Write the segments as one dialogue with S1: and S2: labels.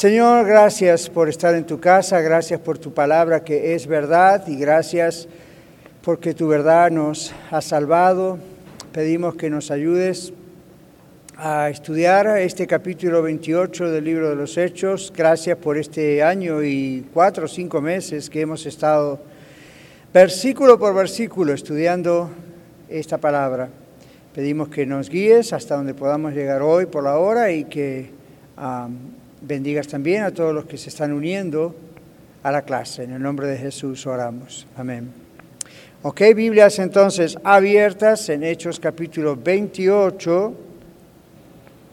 S1: Señor, gracias por estar en tu casa, gracias por tu palabra que es verdad y gracias porque tu verdad nos ha salvado. Pedimos que nos ayudes a estudiar este capítulo 28 del libro de los Hechos. Gracias por este año y cuatro o cinco meses que hemos estado versículo por versículo estudiando esta palabra. Pedimos que nos guíes hasta donde podamos llegar hoy por la hora y que bendigas también a todos los que se están uniendo a la clase. En el nombre de Jesús oramos. Amén. Ok, Biblias entonces abiertas en Hechos capítulo 28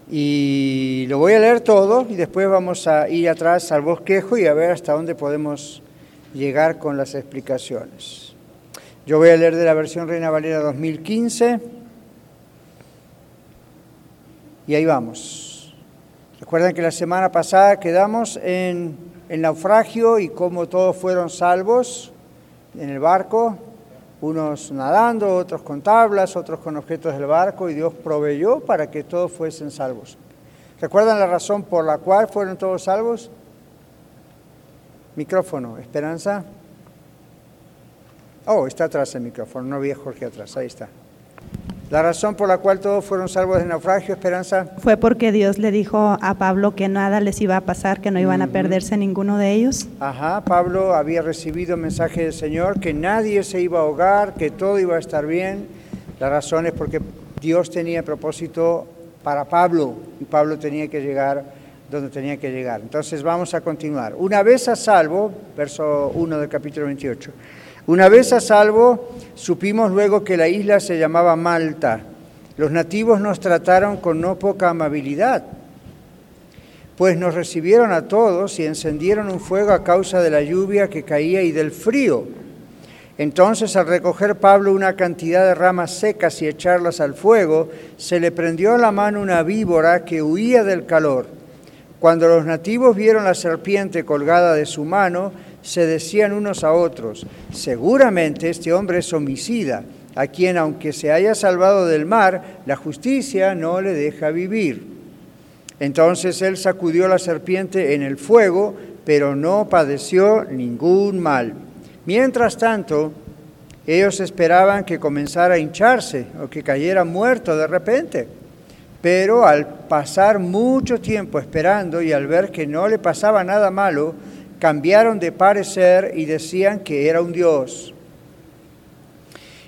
S1: y lo voy a leer todo y después vamos a ir atrás al bosquejo y a ver hasta dónde podemos llegar con las explicaciones. Yo voy a leer de la versión Reina Valera 2015. Y ahí vamos. Recuerdan que la semana pasada quedamos en el naufragio y cómo todos fueron salvos en el barco, unos nadando, otros con tablas, otros con objetos del barco, y Dios proveyó para que todos fuesen salvos. ¿Recuerdan la razón por la cual fueron todos salvos? Micrófono, Esperanza. Oh, está atrás el micrófono, no vi a Jorge atrás, ahí está. La razón por la cual todos fueron salvos del naufragio, Esperanza.
S2: Fue porque Dios le dijo a Pablo que nada les iba a pasar, que no iban a perderse ninguno de ellos.
S1: Ajá, Pablo había recibido mensaje del Señor que nadie se iba a ahogar, que todo iba a estar bien. La razón es porque Dios tenía propósito para Pablo y Pablo tenía que llegar donde tenía que llegar. Entonces vamos a continuar. Una vez a salvo, verso 1 del capítulo 28. Una vez a salvo, supimos luego que la isla se llamaba Malta. Los nativos nos trataron con no poca amabilidad, pues nos recibieron a todos y encendieron un fuego a causa de la lluvia que caía y del frío. Entonces, al recoger Pablo una cantidad de ramas secas y echarlas al fuego, se le prendió a la mano una víbora que huía del calor. Cuando los nativos vieron la serpiente colgada de su mano, se decían unos a otros, seguramente este hombre es homicida, a quien aunque se haya salvado del mar, la justicia no le deja vivir. Entonces él sacudió la serpiente en el fuego, pero no padeció ningún mal. Mientras tanto, ellos esperaban que comenzara a hincharse o que cayera muerto de repente. Pero al pasar mucho tiempo esperando y al ver que no le pasaba nada malo, cambiaron de parecer y decían que era un dios.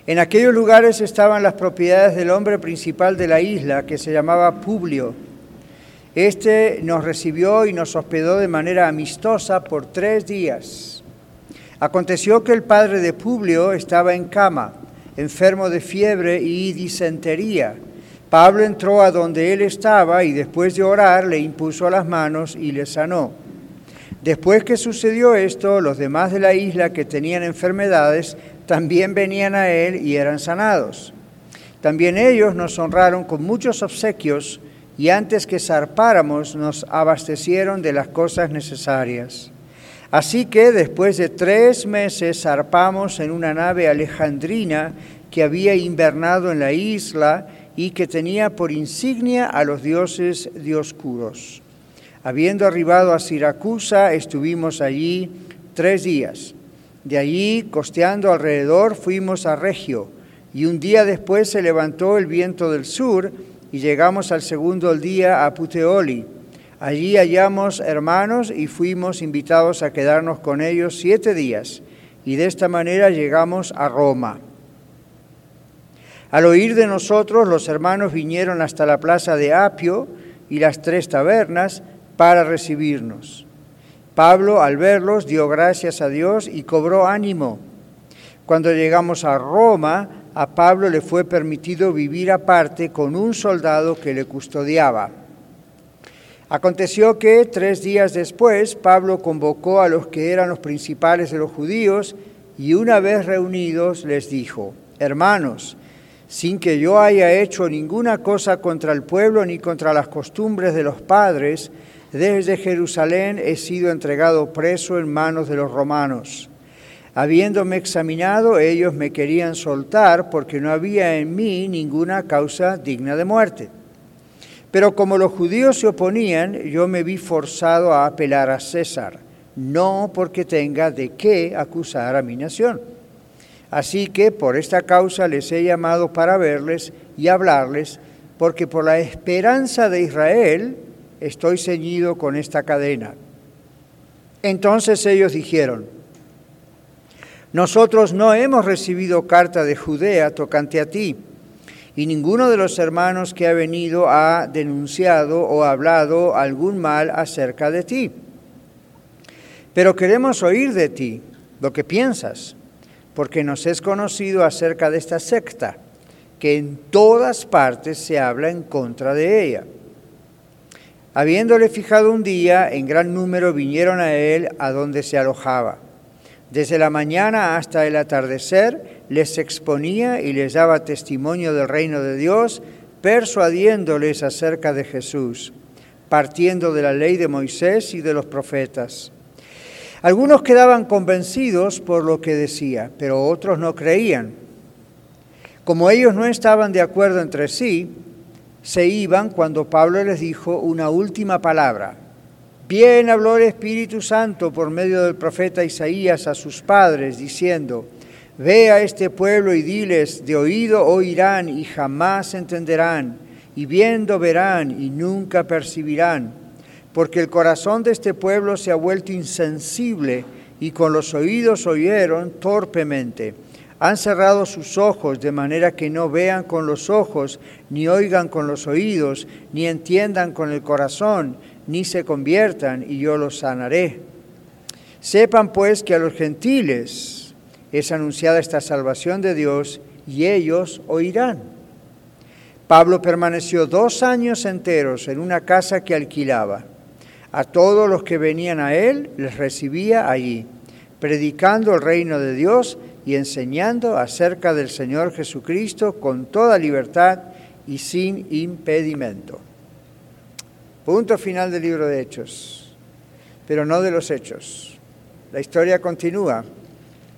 S1: En aquellos lugares estaban las propiedades del hombre principal de la isla, que se llamaba Publio. Este nos recibió y nos hospedó de manera amistosa por tres días. Aconteció que el padre de Publio estaba en cama, enfermo de fiebre y disentería. Pablo entró a donde él estaba y después de orar le impuso las manos y le sanó. Después que sucedió esto, los demás de la isla que tenían enfermedades también venían a él y eran sanados. También ellos nos honraron con muchos obsequios y antes que zarpáramos nos abastecieron de las cosas necesarias. Así que después de tres meses zarpamos en una nave alejandrina que había invernado en la isla y que tenía por insignia a los dioses dioscuros. Habiendo arribado a Siracusa, estuvimos allí tres días. De allí, costeando alrededor, fuimos a Regio, y un día después se levantó el viento del sur, y llegamos al segundo día a Puteoli. Allí hallamos hermanos y fuimos invitados a quedarnos con ellos siete días, y de esta manera llegamos a Roma. Al oír de nosotros, los hermanos vinieron hasta la plaza de Apio y las tres tabernas, para recibirnos. Pablo, al verlos, dio gracias a Dios y cobró ánimo. Cuando llegamos a Roma, a Pablo le fue permitido vivir aparte con un soldado que le custodiaba. Aconteció que tres días después Pablo convocó a los que eran los principales de los judíos y una vez reunidos les dijo, hermanos, sin que yo haya hecho ninguna cosa contra el pueblo ni contra las costumbres de los padres, desde Jerusalén he sido entregado preso en manos de los romanos. Habiéndome examinado, ellos me querían soltar porque no había en mí ninguna causa digna de muerte. Pero como los judíos se oponían, yo me vi forzado a apelar a César, no porque tenga de qué acusar a mi nación. Así que por esta causa les he llamado para verles y hablarles, porque por la esperanza de Israel estoy ceñido con esta cadena. Entonces ellos dijeron, nosotros no hemos recibido carta de Judea tocante a ti y ninguno de los hermanos que ha venido ha denunciado o hablado algún mal acerca de ti. Pero queremos oír de ti lo que piensas, porque nos es conocido acerca de esta secta, que en todas partes se habla en contra de ella. Habiéndole fijado un día, en gran número vinieron a él a donde se alojaba. Desde la mañana hasta el atardecer les exponía y les daba testimonio del reino de Dios, persuadiéndoles acerca de Jesús, partiendo de la ley de Moisés y de los profetas. Algunos quedaban convencidos por lo que decía, pero otros no creían. Como ellos no estaban de acuerdo entre sí, se iban cuando Pablo les dijo una última palabra Bien habló el Espíritu Santo por medio del profeta Isaías a sus padres, diciendo, Ve a este pueblo y diles, de oído oirán y jamás entenderán, y viendo verán y nunca percibirán, porque el corazón de este pueblo se ha vuelto insensible y con los oídos oyeron torpemente. Han cerrado sus ojos de manera que no vean con los ojos, ni oigan con los oídos, ni entiendan con el corazón ni se conviertan y yo los sanaré. Sepan pues que a los gentiles es anunciada esta salvación de Dios y ellos oirán. Pablo permaneció dos años enteros en una casa que alquilaba. A todos los que venían a él les recibía allí, predicando el reino de Dios y enseñando acerca del Señor Jesucristo con toda libertad y sin impedimento. Punto final del libro de Hechos, pero no de los hechos. La historia continúa.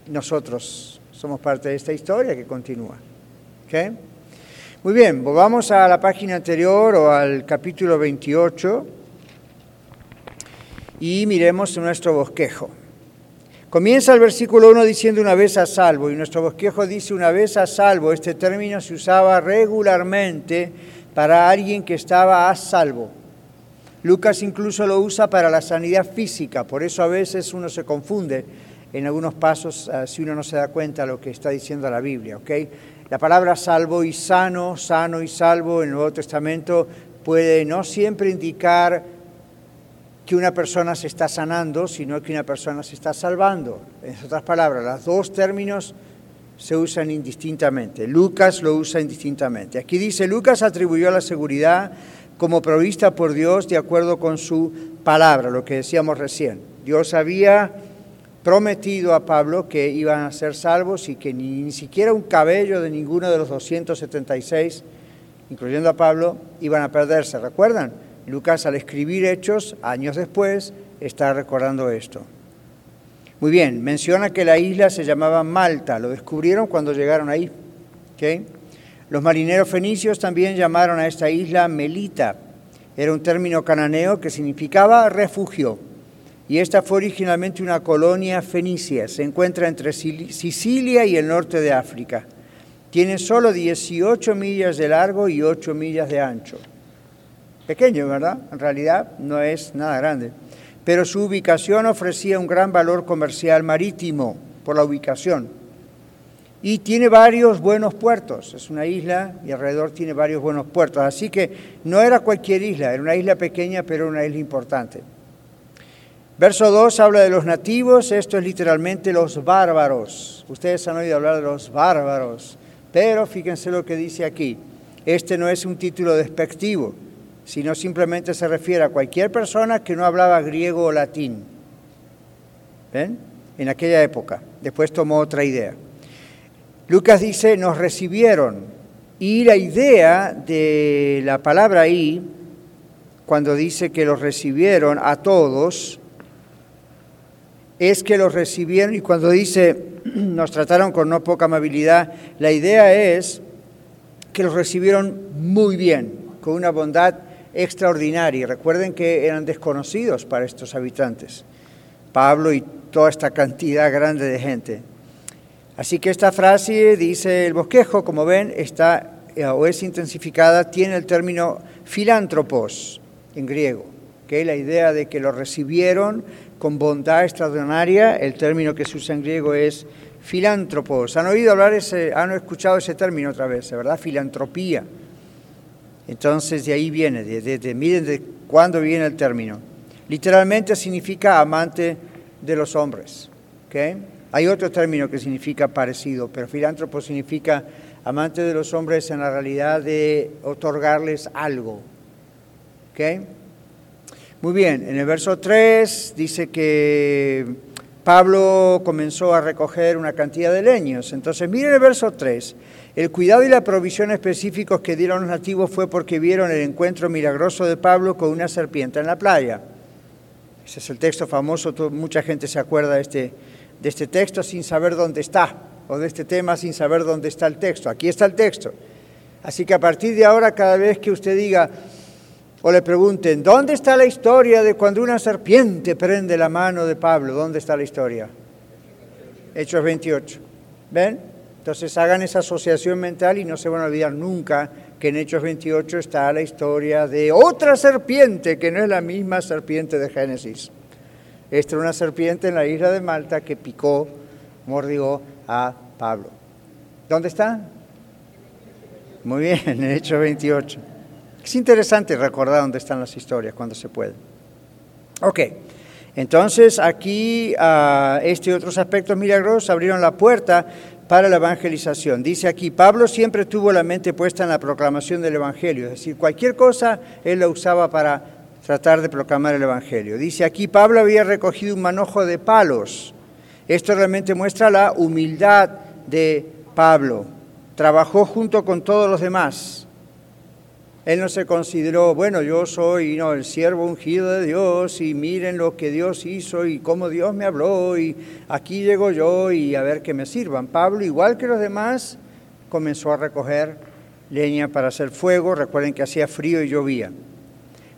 S1: Nosotros somos parte de esta historia que continúa. Muy bien, volvamos a la página anterior o al capítulo 28 y miremos nuestro bosquejo. Comienza el versículo 1 diciendo una vez a salvo y nuestro bosquejo dice una vez a salvo. Este término se usaba regularmente para alguien que estaba a salvo. Lucas incluso lo usa para la sanidad física, por eso a veces uno se confunde en algunos pasos ah, si uno no se da cuenta de lo que está diciendo la Biblia. ¿okay? La palabra salvo y sano, sano y salvo en el Nuevo Testamento puede no siempre indicar que una persona se está sanando, sino que una persona se está salvando. En otras palabras, los dos términos se usan indistintamente. Lucas lo usa indistintamente. Aquí dice, Lucas atribuyó la seguridad como provista por Dios de acuerdo con su palabra, lo que decíamos recién. Dios había prometido a Pablo que iban a ser salvos y que ni, siquiera un cabello de ninguno de los 276, incluyendo a Pablo, iban a perderse. ¿Recuerdan? Lucas al escribir Hechos, años después, está recordando esto. Muy bien, menciona que la isla se llamaba Malta, lo descubrieron cuando llegaron ahí. Los marineros fenicios también llamaron a esta isla Melita. Era un término cananeo que significaba refugio. Y esta fue originalmente una colonia fenicia. Se encuentra entre Sicilia y el norte de África. Tiene solo 18 millas de largo y 8 millas de ancho. Pequeño, ¿verdad? En realidad no es nada grande. Pero su ubicación ofrecía un gran valor comercial marítimo por la ubicación y tiene varios buenos puertos. Es una isla y alrededor tiene varios buenos puertos. Así que no era cualquier isla, era una isla pequeña, pero una isla importante. Verso 2 habla de los nativos, esto es literalmente los bárbaros. Ustedes han oído hablar de los bárbaros, pero fíjense lo que dice aquí. Este no es un título despectivo, sino simplemente se refiere a cualquier persona que no hablaba griego o latín. ¿Ven? En aquella época. Después tomó otra idea. Lucas dice, nos recibieron. Y la idea de la palabra ahí, cuando dice que los recibieron a todos, es que los recibieron y cuando dice nos trataron con no poca amabilidad, la idea es que los recibieron muy bien, con una bondad extraordinaria. Recuerden que eran desconocidos para estos habitantes, Pablo y toda esta cantidad grande de gente. Así que esta frase, dice el bosquejo, como ven, está eh, o es intensificada, tiene el término filántropos en griego, que es la idea de que lo recibieron con bondad extraordinaria. El término que se usa en griego es filántropos. ¿Han oído hablar ese, han escuchado ese término otra vez, verdad? Filantropía. Entonces de ahí viene, de, miren de cuándo viene el término. Literalmente significa amante de los hombres. Hay otro término que significa parecido, pero filántropo significa amante de los hombres en la realidad de otorgarles algo. Muy bien, en el verso 3 dice que Pablo comenzó a recoger una cantidad de leños. Entonces, miren el verso 3. El cuidado y la provisión específicos que dieron los nativos fue porque vieron el encuentro milagroso de Pablo con una serpiente en la playa. Ese es el texto famoso, mucha gente se acuerda de este, de este texto sin saber dónde está, o de este tema sin saber dónde está el texto. Aquí está el texto. Así que a partir de ahora, cada vez que usted diga o le pregunten, ¿dónde está la historia de cuando una serpiente prende la mano de Pablo? ¿Dónde está la historia? Hechos 28. ¿Ven? Entonces hagan esa asociación mental y no se van a olvidar nunca que en Hechos 28 está la historia de otra serpiente que no es la misma serpiente de Génesis. Esta era una serpiente en la isla de Malta que picó, mordió a Pablo. ¿Dónde está? Muy bien, en Hechos 28. Es interesante recordar dónde están las historias cuando se puede. Ok, entonces aquí uh, este y otros aspectos milagrosos abrieron la puerta para la evangelización. Dice aquí, Pablo siempre tuvo la mente puesta en la proclamación del Evangelio, es decir, cualquier cosa él la usaba para tratar de proclamar el Evangelio. Dice aquí, Pablo había recogido un manojo de palos. Esto realmente muestra la humildad de Pablo. Trabajó junto con todos los demás. Él no se consideró, bueno, yo soy no, el siervo ungido de Dios y miren lo que Dios hizo y cómo Dios me habló y aquí llego yo y a ver que me sirvan. Pablo, igual que los demás, comenzó a recoger leña para hacer fuego. Recuerden que hacía frío y llovía.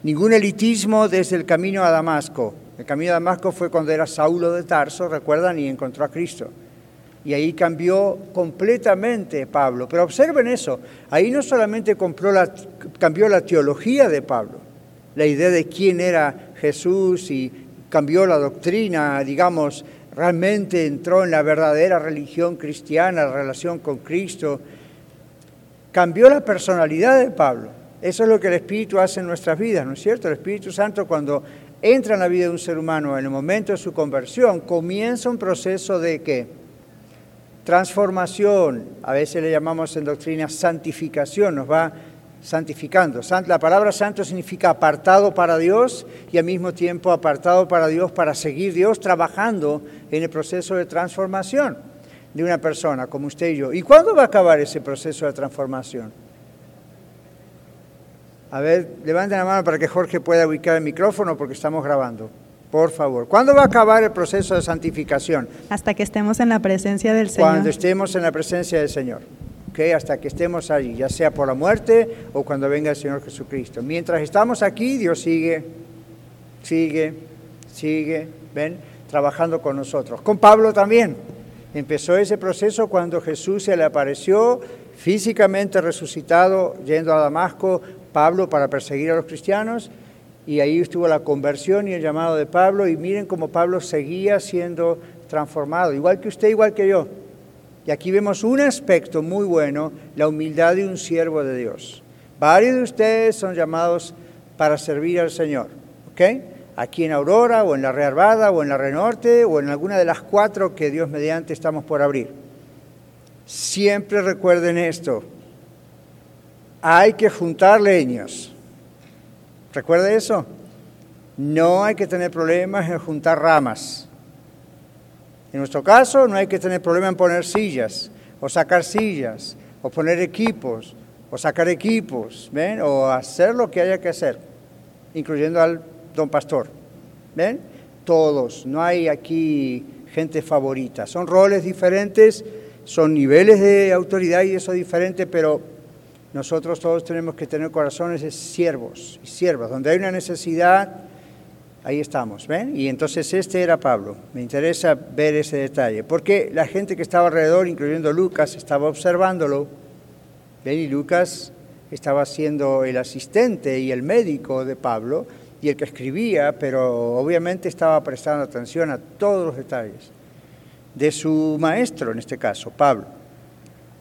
S1: Ningún elitismo desde el camino a Damasco. El camino a Damasco fue cuando era Saulo de Tarso, recuerdan, y encontró a Cristo. Y ahí cambió completamente Pablo. Pero observen eso, ahí no solamente la, cambió la teología de Pablo, la idea de quién era Jesús y cambió la doctrina, digamos, realmente entró en la verdadera religión cristiana, la relación con Cristo, cambió la personalidad de Pablo. Eso es lo que el Espíritu hace en nuestras vidas, ¿no es cierto? El Espíritu Santo cuando entra en la vida de un ser humano en el momento de su conversión, comienza un proceso de qué? Transformación, a veces le llamamos en doctrina santificación, nos va santificando. La palabra santo significa apartado para Dios y al mismo tiempo apartado para Dios para seguir Dios trabajando en el proceso de transformación de una persona como usted y yo. ¿Y cuándo va a acabar ese proceso de transformación? A ver, levanten la mano para que Jorge pueda ubicar el micrófono porque estamos grabando. Por favor. ¿Cuándo va a acabar el proceso de santificación?
S2: Hasta que estemos en la presencia del Señor.
S1: Cuando estemos en la presencia del Señor. ¿Okay? Hasta que estemos allí, ya sea por la muerte o cuando venga el Señor Jesucristo. Mientras estamos aquí, Dios sigue, sigue, sigue, ven, trabajando con nosotros. Con Pablo también. Empezó ese proceso cuando Jesús se le apareció físicamente resucitado yendo a Damasco, Pablo para perseguir a los cristianos y ahí estuvo la conversión y el llamado de Pablo y miren cómo Pablo seguía siendo transformado, igual que usted, igual que yo. Y aquí vemos un aspecto muy bueno, la humildad de un siervo de Dios. Varios de ustedes son llamados para servir al Señor, ¿ok? Aquí en Aurora o en la Rearvada o en la Renorte o en alguna de las cuatro que Dios mediante estamos por abrir. Siempre recuerden esto, hay que juntar leños ¿Recuerda eso? No hay que tener problemas en juntar ramas. En nuestro caso, no hay que tener problema en poner sillas, o sacar sillas, o poner equipos, o sacar equipos. O hacer lo que haya que hacer, incluyendo al don pastor. ¿Ven? Todos, no hay aquí gente favorita. Son roles diferentes, son niveles de autoridad y eso es diferente, pero nosotros todos tenemos que tener corazones de siervos y siervas. Donde hay una necesidad, ahí estamos, ¿ven? Y entonces este era Pablo. Me interesa ver ese detalle, porque la gente que estaba alrededor, incluyendo Lucas, estaba observándolo. ¿Ven? Y Lucas estaba siendo el asistente y el médico de Pablo y el que escribía, pero obviamente estaba prestando atención a todos los detalles de su maestro, en este caso, Pablo.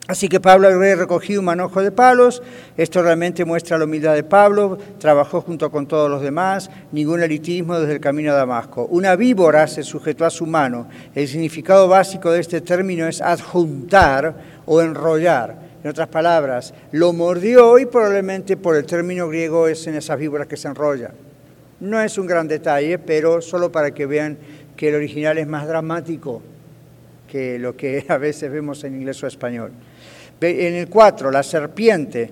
S1: Así que Pablo había recogido un manojo de palos, esto realmente muestra la humildad de Pablo, trabajó junto con todos los demás, ningún elitismo desde el camino a Damasco. Una víbora se sujetó a su mano. El significado básico de este término es adjuntar o enrollar. En otras palabras, lo mordió y probablemente por el término griego es en esas víboras que se enrollan. No es un gran detalle, pero solo para que vean que el original es más dramático que lo que a veces vemos en inglés o español. En el 4, la serpiente,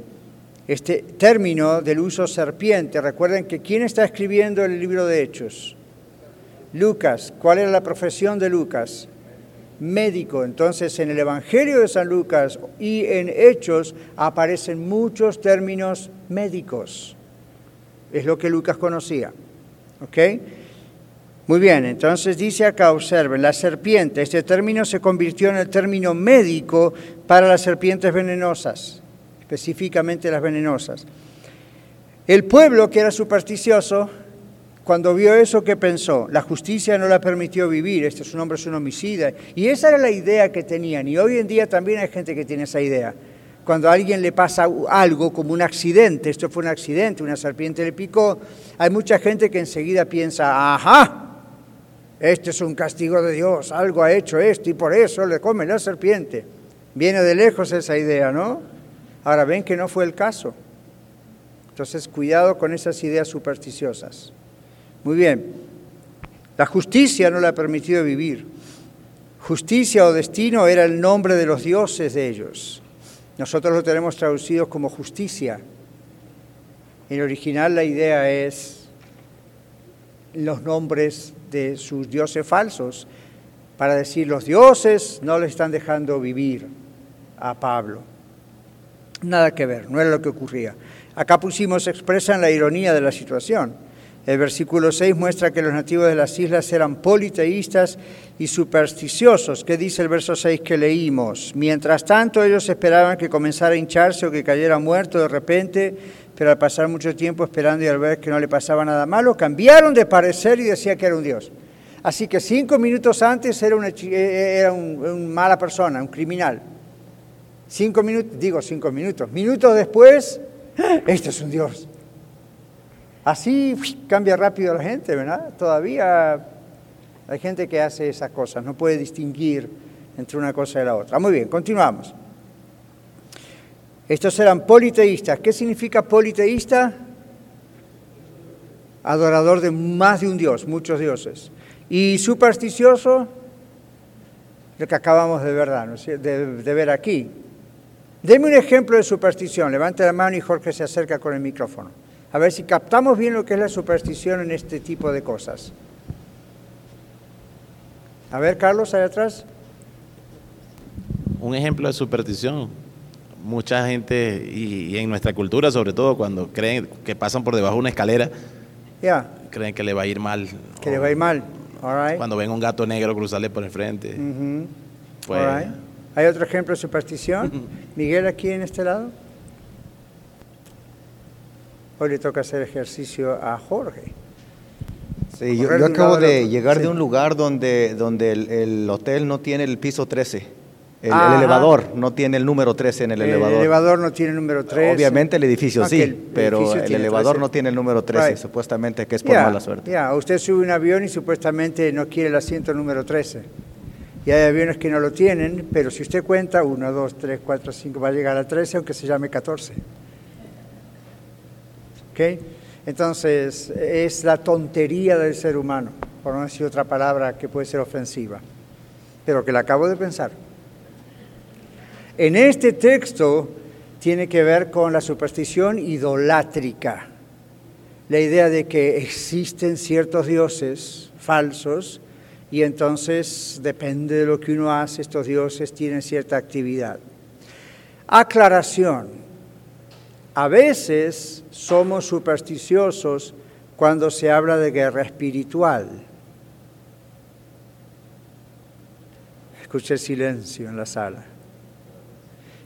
S1: este término del uso serpiente, recuerden que ¿quién está escribiendo el libro de Hechos? Lucas. ¿Cuál era la profesión de Lucas? Médico. Entonces, en el Evangelio de San Lucas y en Hechos aparecen muchos términos médicos. Es lo que Lucas conocía. ¿Ok? Muy bien, entonces dice acá, observen, la serpiente, este término se convirtió en el término médico para las serpientes venenosas, específicamente las venenosas. El pueblo que era supersticioso, cuando vio eso, ¿qué pensó? La justicia no la permitió vivir, este es un hombre, es un homicida. Y esa era la idea que tenían, y hoy en día también hay gente que tiene esa idea. Cuando a alguien le pasa algo como un accidente, esto fue un accidente, una serpiente le picó, hay mucha gente que enseguida piensa, ajá, este es un castigo de Dios, algo ha hecho esto y por eso le come la serpiente. Viene de lejos esa idea, ¿no? Ahora ven que no fue el caso. Entonces, cuidado con esas ideas supersticiosas. Muy bien, la justicia no le ha permitido vivir. Justicia o destino era el nombre de los dioses de ellos. Nosotros lo tenemos traducido como justicia. En el original la idea es los nombres de sus dioses falsos para decir los dioses no le están dejando vivir a Pablo. Nada que ver, no era lo que ocurría. Acá pusimos, expresan la ironía de la situación. El versículo 6 muestra que los nativos de las islas eran politeístas y supersticiosos. ¿Qué dice el verso 6 que leímos? Mientras tanto ellos esperaban que comenzara a hincharse o que cayera muerto de repente pero al pasar mucho tiempo esperando y al ver que no le pasaba nada malo, cambiaron de parecer y decía que era un Dios. Así que cinco minutos antes era una, eh, eh, era un, mala persona, un criminal. Cinco minutos, digo cinco minutos, minutos después, este es un Dios. Así cambia rápido la gente, ¿verdad? Todavía hay gente que hace esas cosas, no puede distinguir entre una cosa y la otra. Muy bien, continuamos. Estos eran politeístas. ¿Qué significa politeísta? Adorador de más de un dios, muchos dioses. Y supersticioso, lo que acabamos de ver, de, ver aquí. Deme un ejemplo de superstición. Levante la mano y Jorge se acerca con el micrófono. A ver si captamos bien lo que es la superstición en este tipo de cosas. A ver, Carlos, ahí atrás.
S3: Un ejemplo de superstición mucha gente, y, en nuestra cultura sobre todo, cuando creen que pasan por debajo de una escalera, creen que le va a ir mal.
S1: Que le va a ir mal.
S3: Cuando ven un gato negro cruzarle por el frente.
S1: Pues, ¿Hay otro ejemplo de superstición? Miguel, aquí en este lado. Hoy le toca hacer ejercicio a Jorge.
S4: Sí, yo, acabo de, llegar de un lugar donde, donde el, el, hotel no tiene el piso 13. El, elevador no tiene el número 13 en el, elevador.
S1: El elevador no tiene el número 13.
S4: Obviamente el edificio sí, pero el elevador no tiene el número 13, supuestamente que es por mala suerte.
S1: Ya, usted sube un avión y supuestamente no quiere el asiento número 13. Y hay aviones que no lo tienen, pero si usted cuenta, 1, 2, 3, 4, 5, va a llegar a 13, aunque se llame 14. ¿Ok? Entonces, es la tontería del ser humano, por no decir otra palabra que puede ser ofensiva, pero que la acabo de pensar. En este texto tiene que ver con la superstición idolátrica, la idea de que existen ciertos dioses falsos y entonces depende de lo que uno hace, estos dioses tienen cierta actividad. Aclaración. A veces somos supersticiosos cuando se habla de guerra espiritual. Escuché silencio en la sala.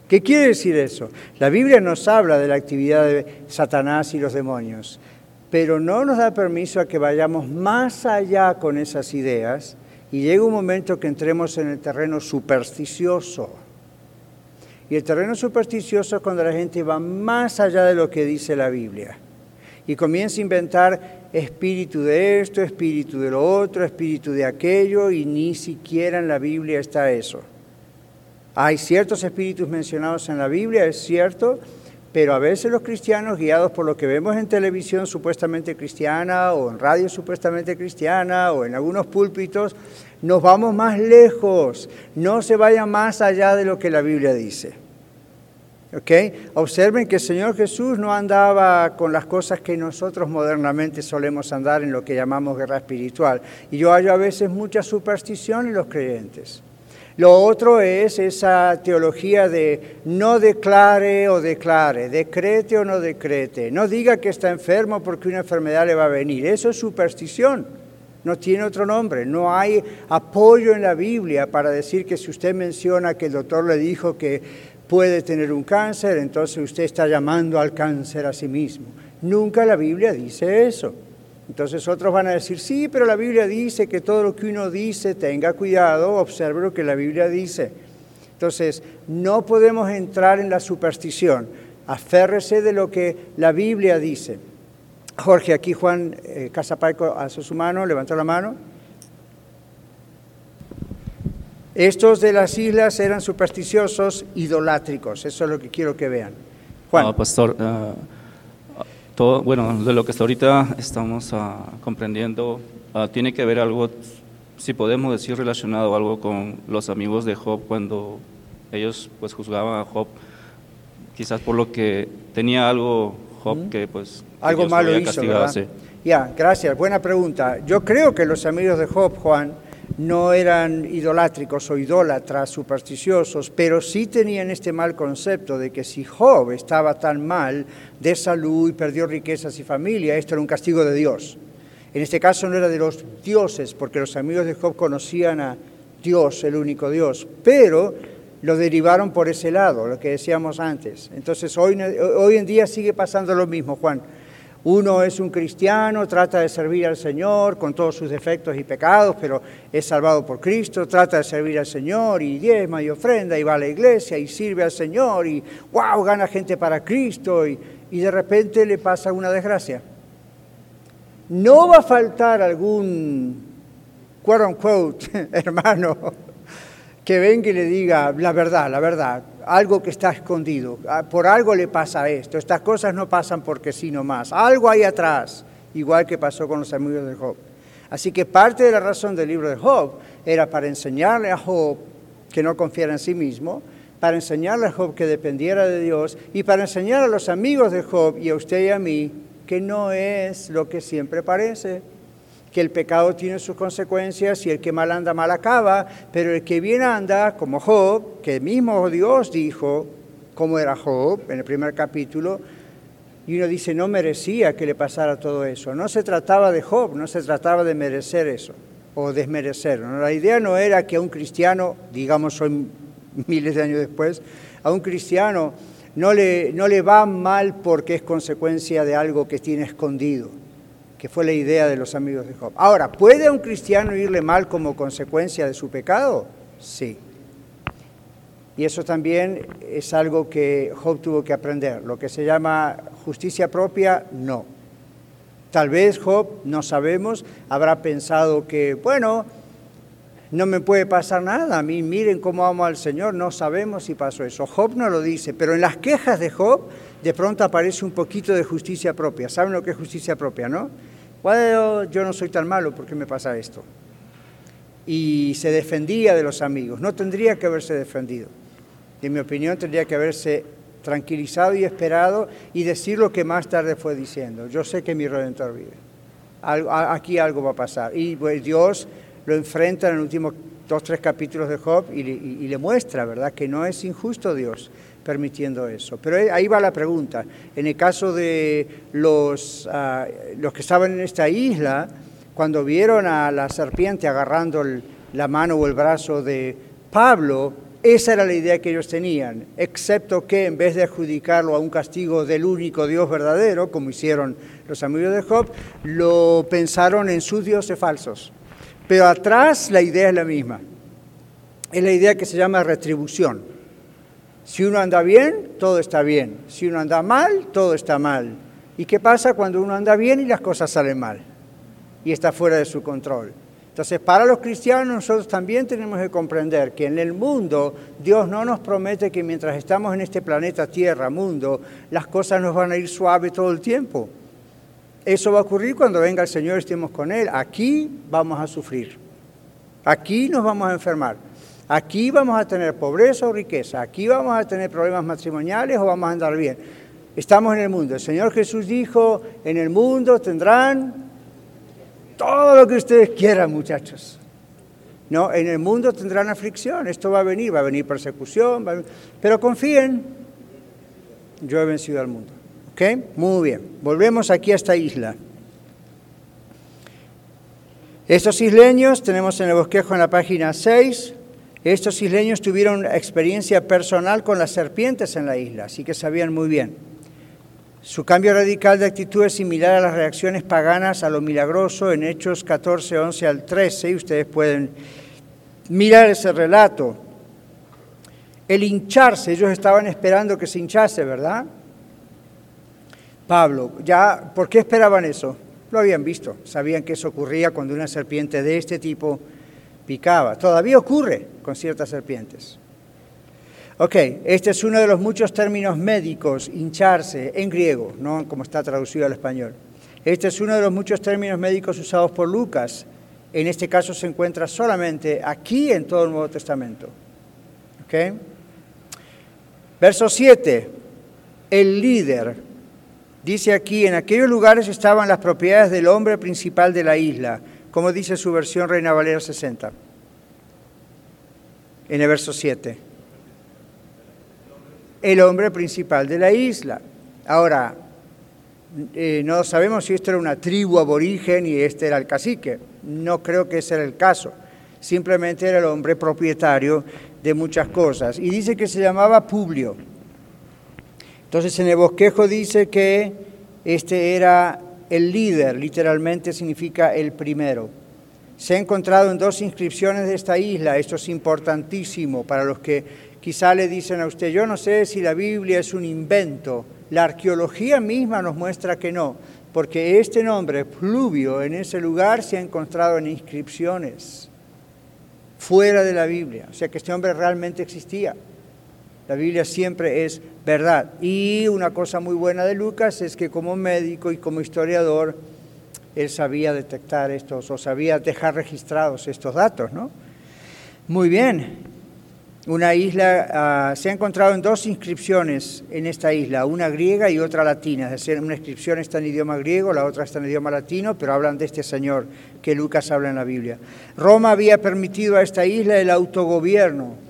S1: ¿Qué quiere decir eso? La Biblia nos habla de la actividad de Satanás y los demonios, pero no nos da permiso a que vayamos más allá con esas ideas y llega un momento que entremos en el terreno supersticioso. Y el terreno supersticioso es cuando la gente va más allá de lo que dice la Biblia y comienza a inventar espíritu de esto, espíritu de lo otro, espíritu de aquello, y ni siquiera en la Biblia está eso. Hay ciertos espíritus mencionados en la Biblia, es cierto, pero a veces los cristianos, guiados por lo que vemos en televisión supuestamente cristiana o en radio supuestamente cristiana o en algunos púlpitos, nos vamos más lejos, no se vaya más allá de lo que la Biblia dice. Observen que el Señor Jesús no andaba con las cosas que nosotros modernamente solemos andar en lo que llamamos guerra espiritual. Y yo hallo a veces mucha superstición en los creyentes. Lo otro es esa teología de no declare o declare, decrete o no decrete, no diga que está enfermo porque una enfermedad le va a venir. Eso es superstición, no tiene otro nombre. No hay apoyo en la Biblia para decir que si usted menciona que el doctor le dijo que puede tener un cáncer, entonces usted está llamando al cáncer a sí mismo. Nunca la Biblia dice eso. Entonces otros van a decir, sí, pero la Biblia dice que todo lo que uno dice, tenga cuidado, observe lo que la Biblia dice. Entonces, no podemos entrar en la superstición, aférrese de lo que la Biblia dice. Jorge, aquí Juan eh, Casapaico su mano, levantó la mano. Estos de las islas eran supersticiosos, idolátricos, eso es lo que quiero que vean.
S5: Juan. Ah, pastor, ah, todo, bueno, de lo que hasta ahorita estamos ah, comprendiendo, ah, tiene que ver algo, si podemos decir relacionado algo con los amigos de Job cuando ellos pues juzgaban a Job, quizás por lo que tenía algo Job que pues
S1: algo malo hizo, Ya, gracias, buena pregunta. Yo creo que los amigos de Job, Juan, no eran idolátricos o idólatras supersticiosos, pero sí tenían este mal concepto de que si Job estaba tan mal de salud y perdió riquezas y familia, esto era un castigo de Dios. En este caso no era de los dioses, porque los amigos de Job conocían a Dios, el único Dios, pero lo derivaron por ese lado, lo que decíamos antes. Entonces hoy, hoy en día sigue pasando lo mismo, Juan. Uno es un cristiano, trata de servir al Señor con todos sus defectos y pecados, pero es salvado por Cristo, trata de servir al Señor y diezma y ofrenda y va a la iglesia y sirve al Señor y wow, gana gente para Cristo y, y de repente le pasa una desgracia. No va a faltar algún, quote unquote, hermano, que venga y le diga la verdad, la verdad, algo que está escondido, ah, por algo le pasa esto, estas cosas no pasan porque sí nomás, algo hay atrás, igual que pasó con los amigos de Job. Así que parte de la razón del libro de Job era para enseñarle a Job que no confiara en sí mismo, para enseñarle a Job que dependiera de Dios y para enseñar a los amigos de Job y a usted y a mí que no es lo que siempre parece que el pecado tiene sus consecuencias y el que mal anda mal acaba, pero el que bien anda, como Job, que mismo Dios dijo cómo era Job en el primer capítulo, y uno dice, no merecía que le pasara todo eso. No se trataba de Job, no se trataba de merecer eso o desmerecerlo. La idea no era que a un cristiano, digamos hoy miles de años después, a un cristiano no le, no le va mal porque es consecuencia de algo que tiene escondido que fue la idea de los amigos de Job. Ahora, ¿puede a un cristiano irle mal como consecuencia de su pecado? Sí. Y eso también es algo que Job tuvo que aprender. Lo que se llama justicia propia, no. Tal vez Job, no sabemos, habrá pensado que, bueno, no me puede pasar nada. A mí miren cómo amo al Señor, no sabemos si pasó eso. Job no lo dice, pero en las quejas de Job de pronto aparece un poquito de justicia propia. ¿Saben lo que es justicia propia, no? Bueno, yo no soy tan malo, ¿por qué me pasa esto? Y se defendía de los amigos. No tendría que haberse defendido. En mi opinión, tendría que haberse tranquilizado y esperado y decir lo que más tarde fue diciendo. Yo sé que mi Redentor vive. aquí algo va a pasar. Y pues, Dios lo enfrenta en el último dos, tres capítulos de Job y, le muestra, ¿verdad?, que no es injusto Dios permitiendo eso. Pero ahí va la pregunta. En el caso de los, ah, los que estaban en esta isla, cuando vieron a la serpiente agarrando la mano o el brazo de Pablo, esa era la idea que ellos tenían, excepto que en vez de adjudicarlo a un castigo del único Dios verdadero, como hicieron los amigos de Job, lo pensaron en sus dioses falsos. Pero atrás la idea es la misma. Es la idea que se llama retribución. Si uno anda bien, todo está bien. Si uno anda mal, todo está mal. ¿Y qué pasa cuando uno anda bien y las cosas salen mal? Y está fuera de su control. Entonces, para los cristianos nosotros también tenemos que comprender que en el mundo Dios no nos promete que mientras estamos en este planeta Tierra, mundo, las cosas nos van a ir suave todo el tiempo. Eso va a ocurrir cuando venga el Señor estemos con Él. Aquí vamos a sufrir. Aquí nos vamos a enfermar. Aquí vamos a tener pobreza o riqueza. Aquí vamos a tener problemas matrimoniales o vamos a andar bien. Estamos en el mundo. El Señor Jesús dijo, en el mundo tendrán todo lo que ustedes quieran, muchachos. No, en el mundo tendrán aflicción, esto va a venir, va a venir persecución, pero confíen, yo he vencido al mundo. Muy bien, volvemos aquí a esta isla. Estos isleños, tenemos en el bosquejo en la página 6, estos isleños tuvieron experiencia personal con las serpientes en la isla, así que sabían muy bien. Su cambio radical de actitud es similar a las reacciones paganas a lo milagroso en Hechos 14, 11 al 13, y ustedes pueden mirar ese relato. El hincharse, ellos estaban esperando que se hinchase, ¿verdad? Pablo, ya, ¿por qué esperaban eso? Lo habían visto, sabían que eso ocurría cuando una serpiente de este tipo picaba. Todavía ocurre con ciertas serpientes. Ok, este es uno de los muchos términos médicos, hincharse, en griego, no como está traducido al español. Este es uno de los muchos términos médicos usados por Lucas. En este caso se encuentra solamente aquí en todo el Nuevo Testamento. Ok. Verso 7. El líder. Dice aquí, en aquellos lugares estaban las propiedades del hombre principal de la isla, como dice su versión Reina Valera 60. En el verso 7 el hombre principal de la isla. Ahora, eh, no sabemos si esto era una tribu aborigen y este era el cacique. No creo que ese era el caso. Simplemente era el hombre propietario de muchas cosas. Y dice que se llamaba Publio. Entonces en el bosquejo dice que este era el líder, literalmente significa el primero. Se ha encontrado en dos inscripciones de esta isla, esto es importantísimo para los que Quizá le dicen a usted, yo no sé si la Biblia es un invento. La arqueología misma nos muestra que no, porque este nombre, Pluvio, en ese lugar se ha encontrado en inscripciones fuera de la Biblia. O sea que este hombre realmente existía. La Biblia siempre es verdad. Y una cosa muy buena de Lucas es que como médico y como historiador, él sabía detectar estos o sabía dejar registrados estos datos, ¿no? Muy bien, una isla, ah, se ha encontrado en dos inscripciones en esta isla, una griega y otra latina. Es decir, una inscripción está en idioma griego, la otra está en idioma latino, pero hablan de este señor que Lucas habla en la Biblia. Roma había permitido a esta isla el autogobierno.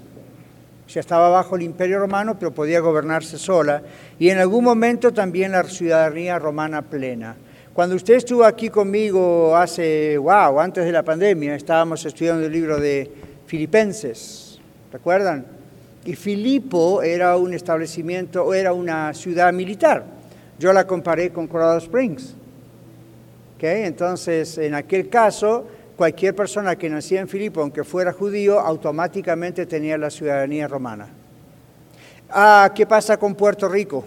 S1: O sea, estaba bajo el imperio romano, pero podía gobernarse sola. Y en algún momento también la ciudadanía romana plena. Cuando usted estuvo aquí conmigo hace, wow, antes de la pandemia, estábamos estudiando el libro de Filipenses ¿recuerdan? Y Filipo era un establecimiento, era una ciudad militar. Yo la comparé con Colorado Springs. ¿Okay? Entonces, en aquel caso, cualquier persona que nacía en Filipo, aunque fuera judío, automáticamente tenía la ciudadanía romana. Ah, ¿qué pasa con Puerto Rico?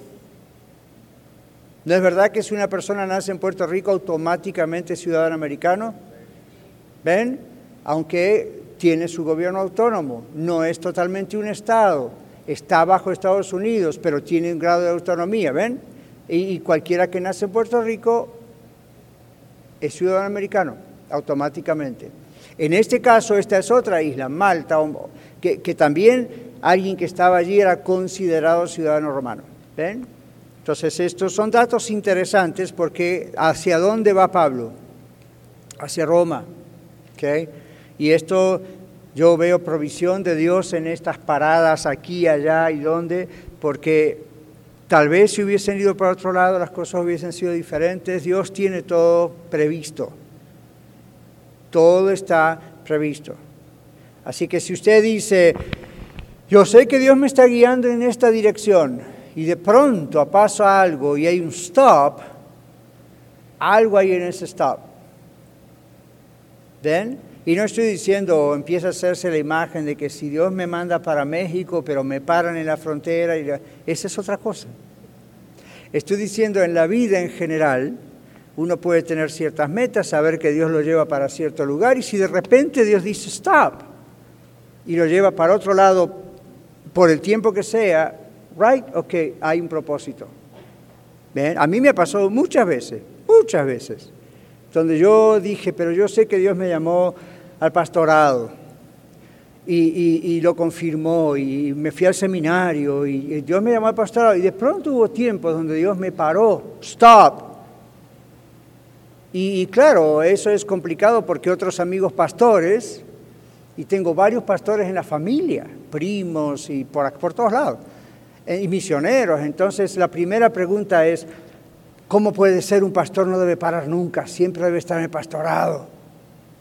S1: ¿No es verdad que si una persona nace en Puerto Rico, automáticamente es ciudadano americano? ¿Ven? Aunque tiene su gobierno autónomo, no es totalmente un Estado, está bajo Estados Unidos, pero tiene un grado de autonomía, ¿ven? Y, cualquiera que nace en Puerto Rico es ciudadano americano, automáticamente. En este caso, esta es otra isla, Malta, que, que también alguien que estaba allí era considerado ciudadano romano, ¿ven? Entonces, estos son datos interesantes porque ¿hacia dónde va Pablo? Hacia Roma, ¿ok? Y esto Yo veo provisión de Dios en estas paradas aquí, allá y donde, porque tal vez si hubiesen ido para otro lado las cosas hubiesen sido diferentes. Dios tiene todo previsto. Todo está previsto. Así que si usted dice, yo sé que Dios me está guiando en esta dirección y de pronto pasa algo y hay un stop, algo hay en ese stop. ¿Ven? Y no estoy diciendo, empieza a hacerse la imagen de que si Dios me manda para México, pero me paran en la frontera, y esa es otra cosa. Estoy diciendo, en la vida en general, uno puede tener ciertas metas, saber que Dios lo lleva para cierto lugar, y si de repente Dios dice, stop, y lo lleva para otro lado por el tiempo que sea, right, ok, hay un propósito. A mí me ha pasado muchas veces, muchas veces donde yo dije, pero yo sé que Dios me llamó al pastorado y, lo confirmó y me fui al seminario y, Dios me llamó al pastorado y de pronto hubo tiempos donde Dios me paró, stop. Y, claro, eso es complicado porque otros amigos pastores, y tengo varios pastores en la familia, primos y por, por todos lados, eh, y misioneros, entonces la primera pregunta es, ¿Cómo puede ser un pastor no debe parar nunca? Siempre debe estar en el pastorado,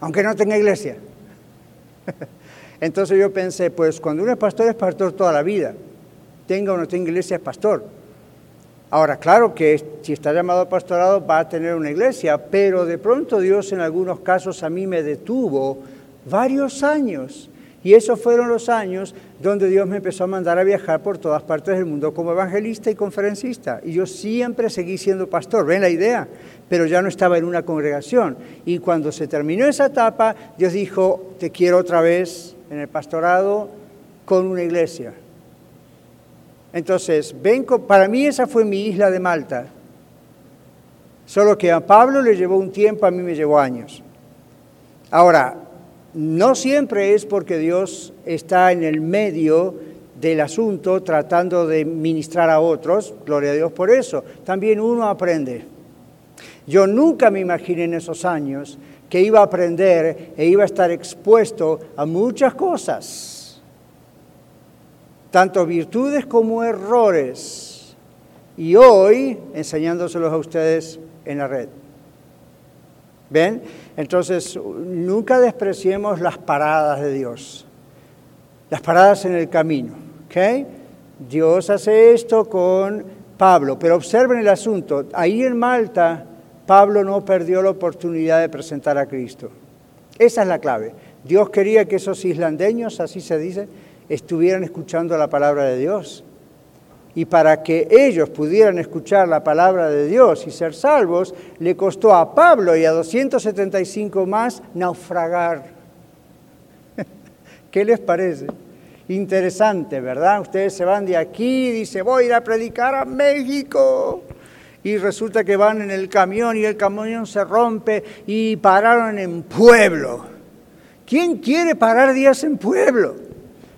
S1: aunque no tenga iglesia. Entonces yo pensé, pues cuando uno es pastor es pastor toda la vida, tenga o no tenga iglesia es pastor. Ahora, claro que si está llamado a pastorado va a tener una iglesia, pero de pronto Dios en algunos casos a mí me detuvo varios años y esos fueron los años donde Dios me empezó a mandar a viajar por todas partes del mundo como evangelista y conferencista. Y yo siempre seguí siendo pastor, ven la idea, pero ya no estaba en una congregación. Y cuando se terminó esa etapa, Dios dijo, te quiero otra vez en el pastorado con una iglesia. Entonces, ven, para mí esa fue mi isla de Malta. Solo que a Pablo le llevó un tiempo, a mí me llevó años. Ahora, no siempre es porque Dios está en el medio del asunto tratando de ministrar a otros, gloria a Dios por eso. También uno aprende. Yo nunca me imaginé en esos años que iba a aprender e iba a estar expuesto a muchas cosas, tanto virtudes como errores, y hoy enseñándoselos a ustedes en la red. ¿Ven? Entonces, nunca despreciemos las paradas de Dios, las paradas en el camino. ¿okay? Dios hace esto con Pablo, pero observen el asunto. Ahí en Malta, Pablo no perdió la oportunidad de presentar a Cristo. Esa es la clave. Dios quería que esos islandeños, así se dice, estuvieran escuchando la palabra de Dios y para que ellos pudieran escuchar la palabra de Dios y ser salvos, le costó a Pablo y a 275 más naufragar. ¿Qué les parece? Interesante, ¿verdad? Ustedes se van de aquí y dicen, voy a ir a predicar a México. Y resulta que van en el camión y el camión se rompe y pararon en pueblo. ¿Quién quiere parar días en pueblo?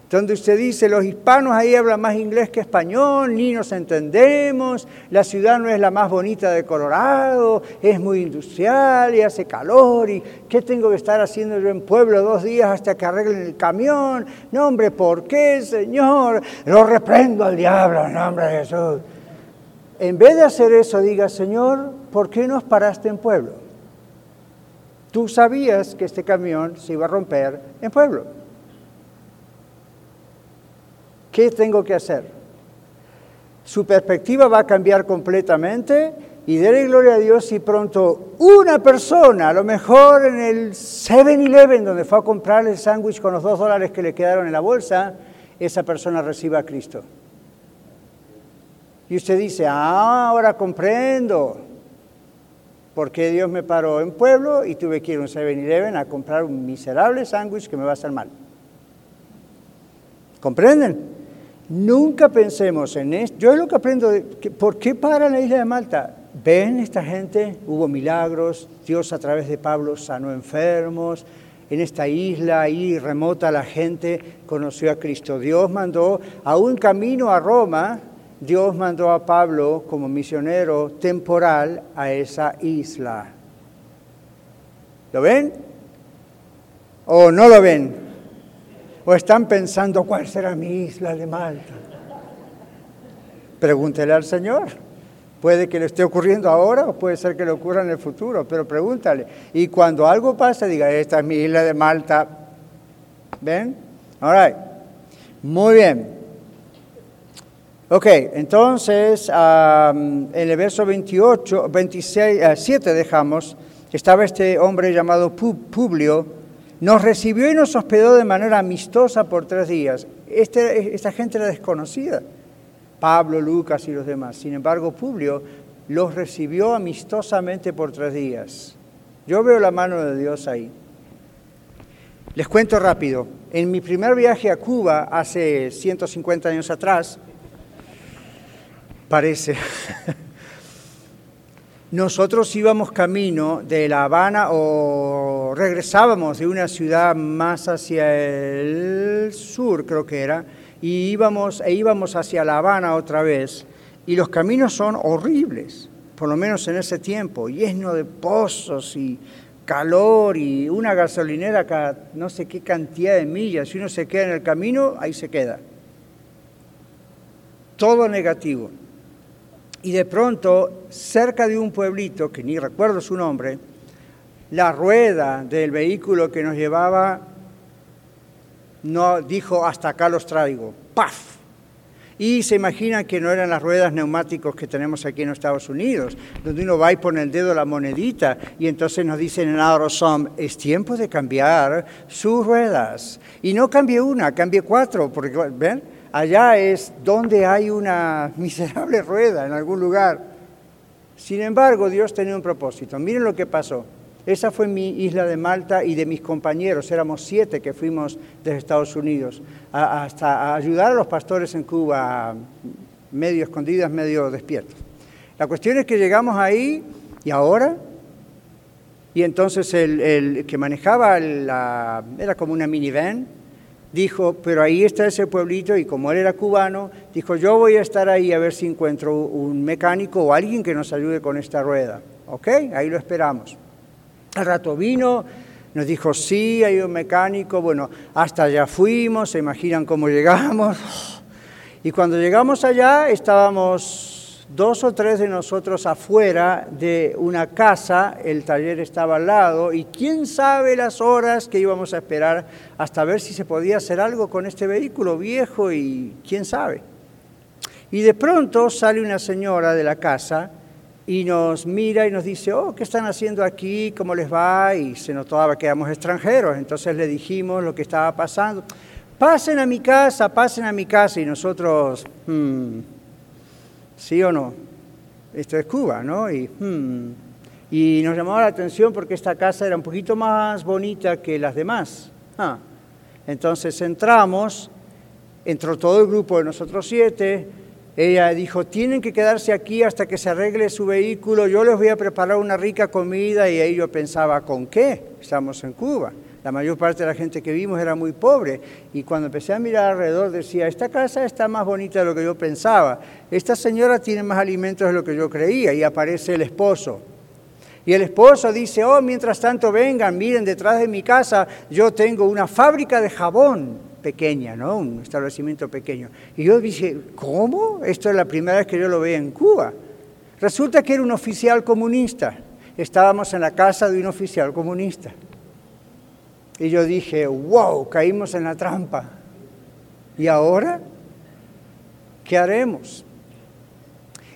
S1: Donde usted dice, los hispanos ahí hablan más inglés que español, ni nos entendemos, la ciudad no es la más bonita de Colorado, es muy industrial y hace calor, y ¿qué tengo que estar haciendo yo en pueblo dos días hasta que arreglen el camión? No, hombre, ¿por qué, Señor? Lo reprendo al diablo en nombre de Jesús. En vez de hacer eso, diga, Señor, ¿por qué nos paraste en pueblo? Tú sabías que este camión se iba a romper en pueblo. ¿Qué tengo que hacer? Su perspectiva va a cambiar completamente y déle gloria a Dios si pronto una persona, a lo mejor en el 7-Eleven, donde fue a comprar el sándwich con los dos dólares que le quedaron en la bolsa, esa persona reciba a Cristo. Y usted dice, ah, ahora comprendo por qué Dios me paró en pueblo y tuve que ir a un 7-Eleven a comprar un miserable sándwich que me va a hacer mal. ¿Comprenden? Nunca pensemos en esto. Yo es lo que aprendo, de, ¿por qué para la isla de Malta? Ven esta gente, hubo milagros, Dios a través de Pablo sanó enfermos, en esta isla ahí remota la gente conoció a Cristo. Dios mandó a un camino a Roma, Dios mandó a Pablo como misionero temporal a esa isla. ¿Lo ven? ¿O no lo ven? O están pensando, ¿cuál será mi isla de Malta? Pregúntele al Señor. Puede que le esté ocurriendo ahora o puede ser que le ocurra en el futuro, pero pregúntale. Y cuando algo pasa, diga, esta es mi isla de Malta. ¿Ven? All right. Muy bien. Ok, entonces en el verso 28, 26, 7 dejamos, estaba este hombre llamado Publio, nos recibió y nos hospedó de manera amistosa por tres días. Este, esta gente era desconocida, Pablo, Lucas y los demás. Sin embargo, Publio los recibió amistosamente por tres días. Yo veo la mano de Dios ahí. Les cuento rápido. En mi primer viaje a Cuba, hace 150 años atrás, parece. Nosotros íbamos camino de La Habana o regresábamos de una ciudad más hacia el sur, creo que era, y íbamos, e íbamos hacia La Habana otra vez. Y los caminos son horribles, por lo menos en ese tiempo, lleno de pozos y calor y una gasolinera cada no sé qué cantidad de millas. Si uno se queda en el camino, ahí se queda. Todo negativo. Y de pronto, cerca de un pueblito, que ni recuerdo su nombre, la rueda del vehículo que nos llevaba no dijo hasta acá los traigo, ¡paf! Y se imaginan que no eran las ruedas neumáticos que tenemos aquí en Estados Unidos, donde uno va y pone el dedo la monedita y entonces nos dicen en AutoSum, es tiempo de cambiar sus ruedas. Y no cambie una, cambie cuatro, porque, ¿ven? Allá es donde hay una miserable rueda en algún lugar. Sin embargo, Dios tenía un propósito. Miren lo que pasó. Esa fue mi isla de Malta y de mis compañeros, éramos siete que fuimos desde Estados Unidos, hasta ayudar a los pastores en Cuba, medio escondidas, medio despiertos. La cuestión es que llegamos ahí y ahora, y entonces el, que manejaba era como una minivan, dijo, pero ahí está ese pueblito y como él era cubano, dijo, yo voy a estar ahí a ver si encuentro un mecánico o alguien que nos ayude con esta rueda. ¿Ok? Ahí lo esperamos. Al rato vino, nos dijo, sí, hay un mecánico, bueno, hasta allá fuimos, se imaginan cómo llegamos. Y cuando llegamos allá estábamos dos o tres de nosotros afuera de una casa, el taller estaba al lado, y quién sabe las horas que íbamos a esperar hasta ver si se podía hacer algo con este vehículo viejo y quién sabe. Y de pronto sale una señora de la casa y nos mira y nos dice, oh, ¿qué están haciendo aquí? ¿Cómo les va? Y se notaba que éramos extranjeros, entonces le dijimos lo que estaba pasando. Pasen a mi casa, pasen a mi casa. Y nosotros, hmm, ¿Sí o no? Esto es Cuba, ¿no? Y, hmm, y nos llamaba la atención porque esta casa era un poquito más bonita que las demás. Ah, entonces entramos, entró todo el grupo de nosotros siete, ella dijo, tienen que quedarse aquí hasta que se arregle su vehículo, yo les voy a preparar una rica comida y ahí yo pensaba, ¿con qué? Estamos en Cuba. La mayor parte de la gente que vimos era muy pobre y cuando empecé a mirar alrededor decía, esta casa está más bonita de lo que yo pensaba, esta señora tiene más alimentos de lo que yo creía y aparece el esposo. Y el esposo dice, oh, mientras tanto vengan, miren, detrás de mi casa yo tengo una fábrica de jabón pequeña, ¿no? Un establecimiento pequeño. Y yo dije, ¿cómo? Esto es la primera vez que yo lo veo en Cuba. Resulta que era un oficial comunista. Estábamos en la casa de un oficial comunista. Y yo dije, wow, caímos en la trampa. ¿Y ahora? ¿Qué haremos?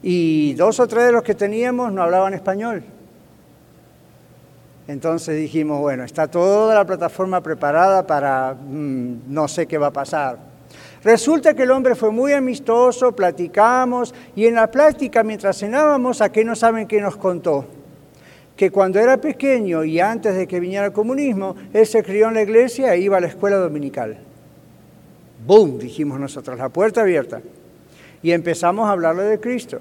S1: Y dos o tres de los que teníamos no hablaban español. Entonces dijimos, bueno, está toda la plataforma preparada para mm, no sé qué va a pasar. Resulta que el hombre fue muy amistoso, platicamos, y en la plática, mientras cenábamos, ¿a qué no saben qué nos contó? Que cuando era pequeño y antes de que viniera el comunismo, él se crió en la iglesia e iba a la escuela dominical. ¡Boom! Dijimos nosotros, la puerta abierta. Y empezamos a hablarle de Cristo.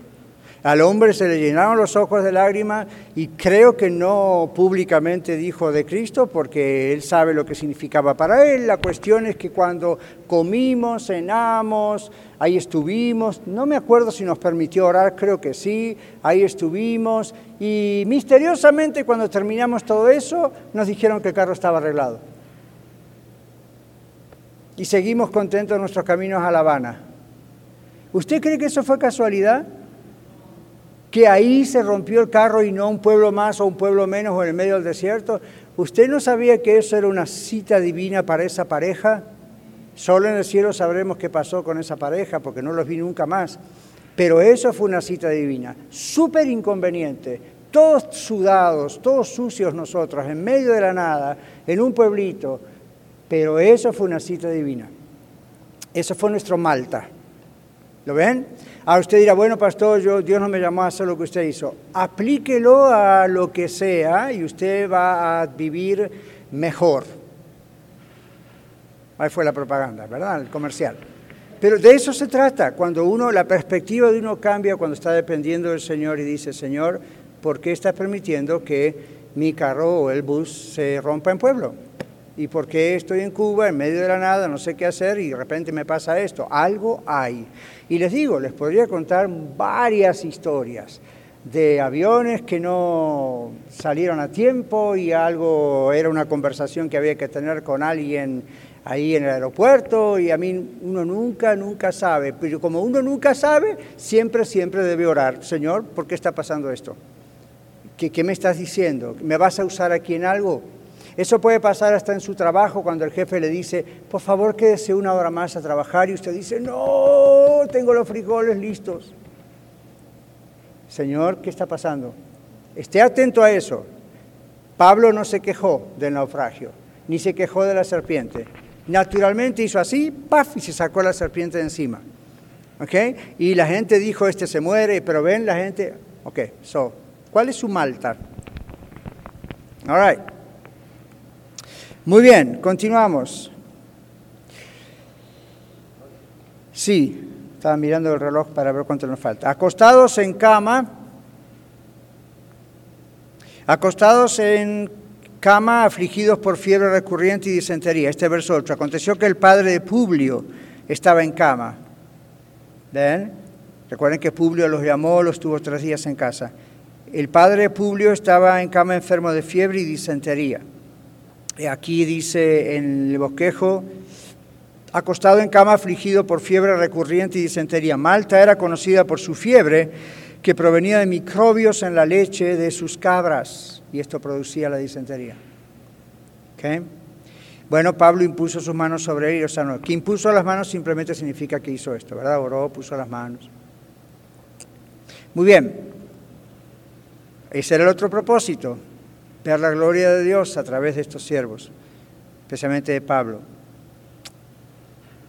S1: Al hombre se le llenaron los ojos de lágrimas y creo que no públicamente dijo de Cristo porque él sabe lo que significaba para él. La cuestión es que cuando comimos, cenamos, ahí estuvimos, no me acuerdo si nos permitió orar, creo que sí, ahí estuvimos y misteriosamente cuando terminamos todo eso nos dijeron que el carro estaba arreglado. y seguimos contentos en nuestros caminos a La Habana. ¿Usted cree que eso fue casualidad? Que ahí se rompió el carro y no un pueblo más o un pueblo menos o en el medio del desierto. ¿Usted no sabía que eso era una cita divina para esa pareja? Solo en el cielo sabremos qué pasó con esa pareja porque no los vi nunca más. Pero eso fue una cita divina, súper inconveniente, todos sudados, todos sucios nosotros, en medio de la nada, en un pueblito, pero eso fue una cita divina. Eso fue nuestro Malta. ¿Lo ven? Ahora usted dirá, bueno, pastor, yo, Dios no me llamó a hacer lo que usted hizo. Aplíquelo a lo que sea y usted va a vivir mejor. Ahí fue la propaganda, ¿verdad? El comercial. Pero de eso se trata, cuando uno, la perspectiva de uno cambia cuando está dependiendo del Señor y dice, Señor, ¿por qué estás permitiendo que mi carro o el bus se rompa en pueblo? ¿Y por qué estoy en Cuba, en medio de la nada, no sé qué hacer y de repente me pasa esto? Algo hay. Y les digo, les podría contar varias historias de aviones que no salieron a tiempo y algo era una conversación que había que tener con alguien ahí en el aeropuerto y a mí uno nunca, nunca sabe. Pero como uno nunca sabe, siempre, siempre debe orar. Señor, ¿por qué está pasando esto? ¿Qué, qué me estás diciendo? ¿Me vas a usar aquí en algo? Eso puede pasar hasta en su trabajo cuando el jefe le dice, por favor quédese una hora más a trabajar y usted dice, no, tengo los frijoles listos. Señor, ¿qué está pasando? Esté atento a eso. Pablo no se quejó del naufragio, ni se quejó de la serpiente. Naturalmente hizo así, ¡paf! y se sacó la serpiente de encima. ¿Ok? Y la gente dijo, este se muere, pero ven la gente, ok, so, ¿cuál es su malta? All right. Muy bien, continuamos. Sí, estaba mirando el reloj para ver cuánto nos falta. Acostados en cama, acostados en cama, afligidos por fiebre recurrente y disentería. Este verso 8. Aconteció que el padre de Publio estaba en cama. ¿Ven? Recuerden que Publio los llamó, los tuvo tres días en casa. El padre de Publio estaba en cama enfermo de fiebre y disentería. Aquí dice en el bosquejo, acostado en cama afligido por fiebre recurrente y disentería. Malta era conocida por su fiebre que provenía de microbios en la leche de sus cabras y esto producía la disentería. Bueno, Pablo impuso sus manos sobre él y sea, no, Que impuso las manos simplemente significa que hizo esto, ¿verdad? Oró, puso las manos. Muy bien. Ese era el otro propósito ver la gloria de Dios a través de estos siervos, especialmente de Pablo.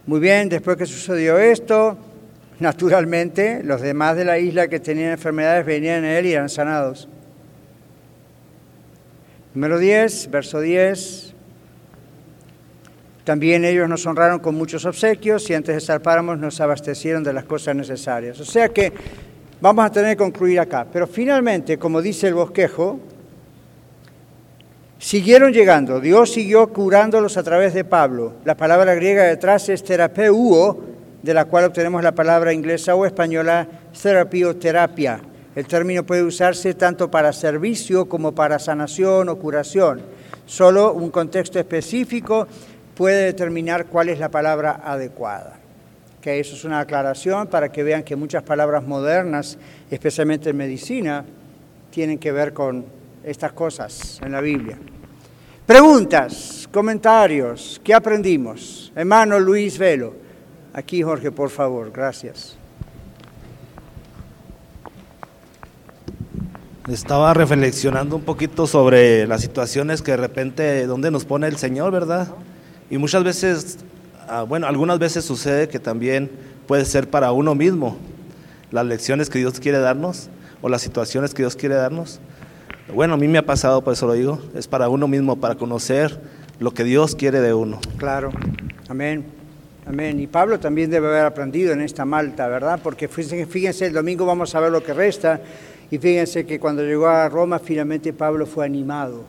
S1: Muy bien, después que sucedió esto, naturalmente los demás de la isla que tenían enfermedades venían a él y eran sanados. Número 10, verso 10. También ellos nos honraron con muchos obsequios y antes de zarpáramos nos abastecieron de las cosas necesarias. O sea que vamos a tener que concluir acá. Pero finalmente, como dice el bosquejo, Siguieron llegando, Dios siguió curándolos a través de Pablo. La palabra griega detrás es terapeuo, de la cual obtenemos la palabra inglesa o española therapy o terapia. El término puede usarse tanto para servicio como para sanación o curación. Solo un contexto específico puede determinar cuál es la palabra adecuada. Que eso es una aclaración para que vean que muchas palabras modernas, especialmente en medicina, tienen que ver con estas cosas en la Biblia. Preguntas, comentarios, ¿qué aprendimos? Hermano Luis Velo. Aquí, Jorge, por favor, gracias.
S6: Estaba reflexionando un poquito sobre las situaciones que de repente, donde nos pone el Señor, ¿verdad? Y muchas veces, ah, bueno, algunas veces sucede que también puede ser para uno mismo las lecciones que Dios quiere darnos o las situaciones que Dios quiere darnos. Bueno, a mí me ha pasado, por eso lo digo, es para uno mismo, para conocer lo que Dios quiere de uno.
S1: Claro, amén, amén. Y Pablo también debe haber aprendido en esta Malta, ¿verdad? Porque fíjense, el domingo vamos a ver lo que resta, y fíjense que cuando llegó a Roma, finalmente Pablo fue animado.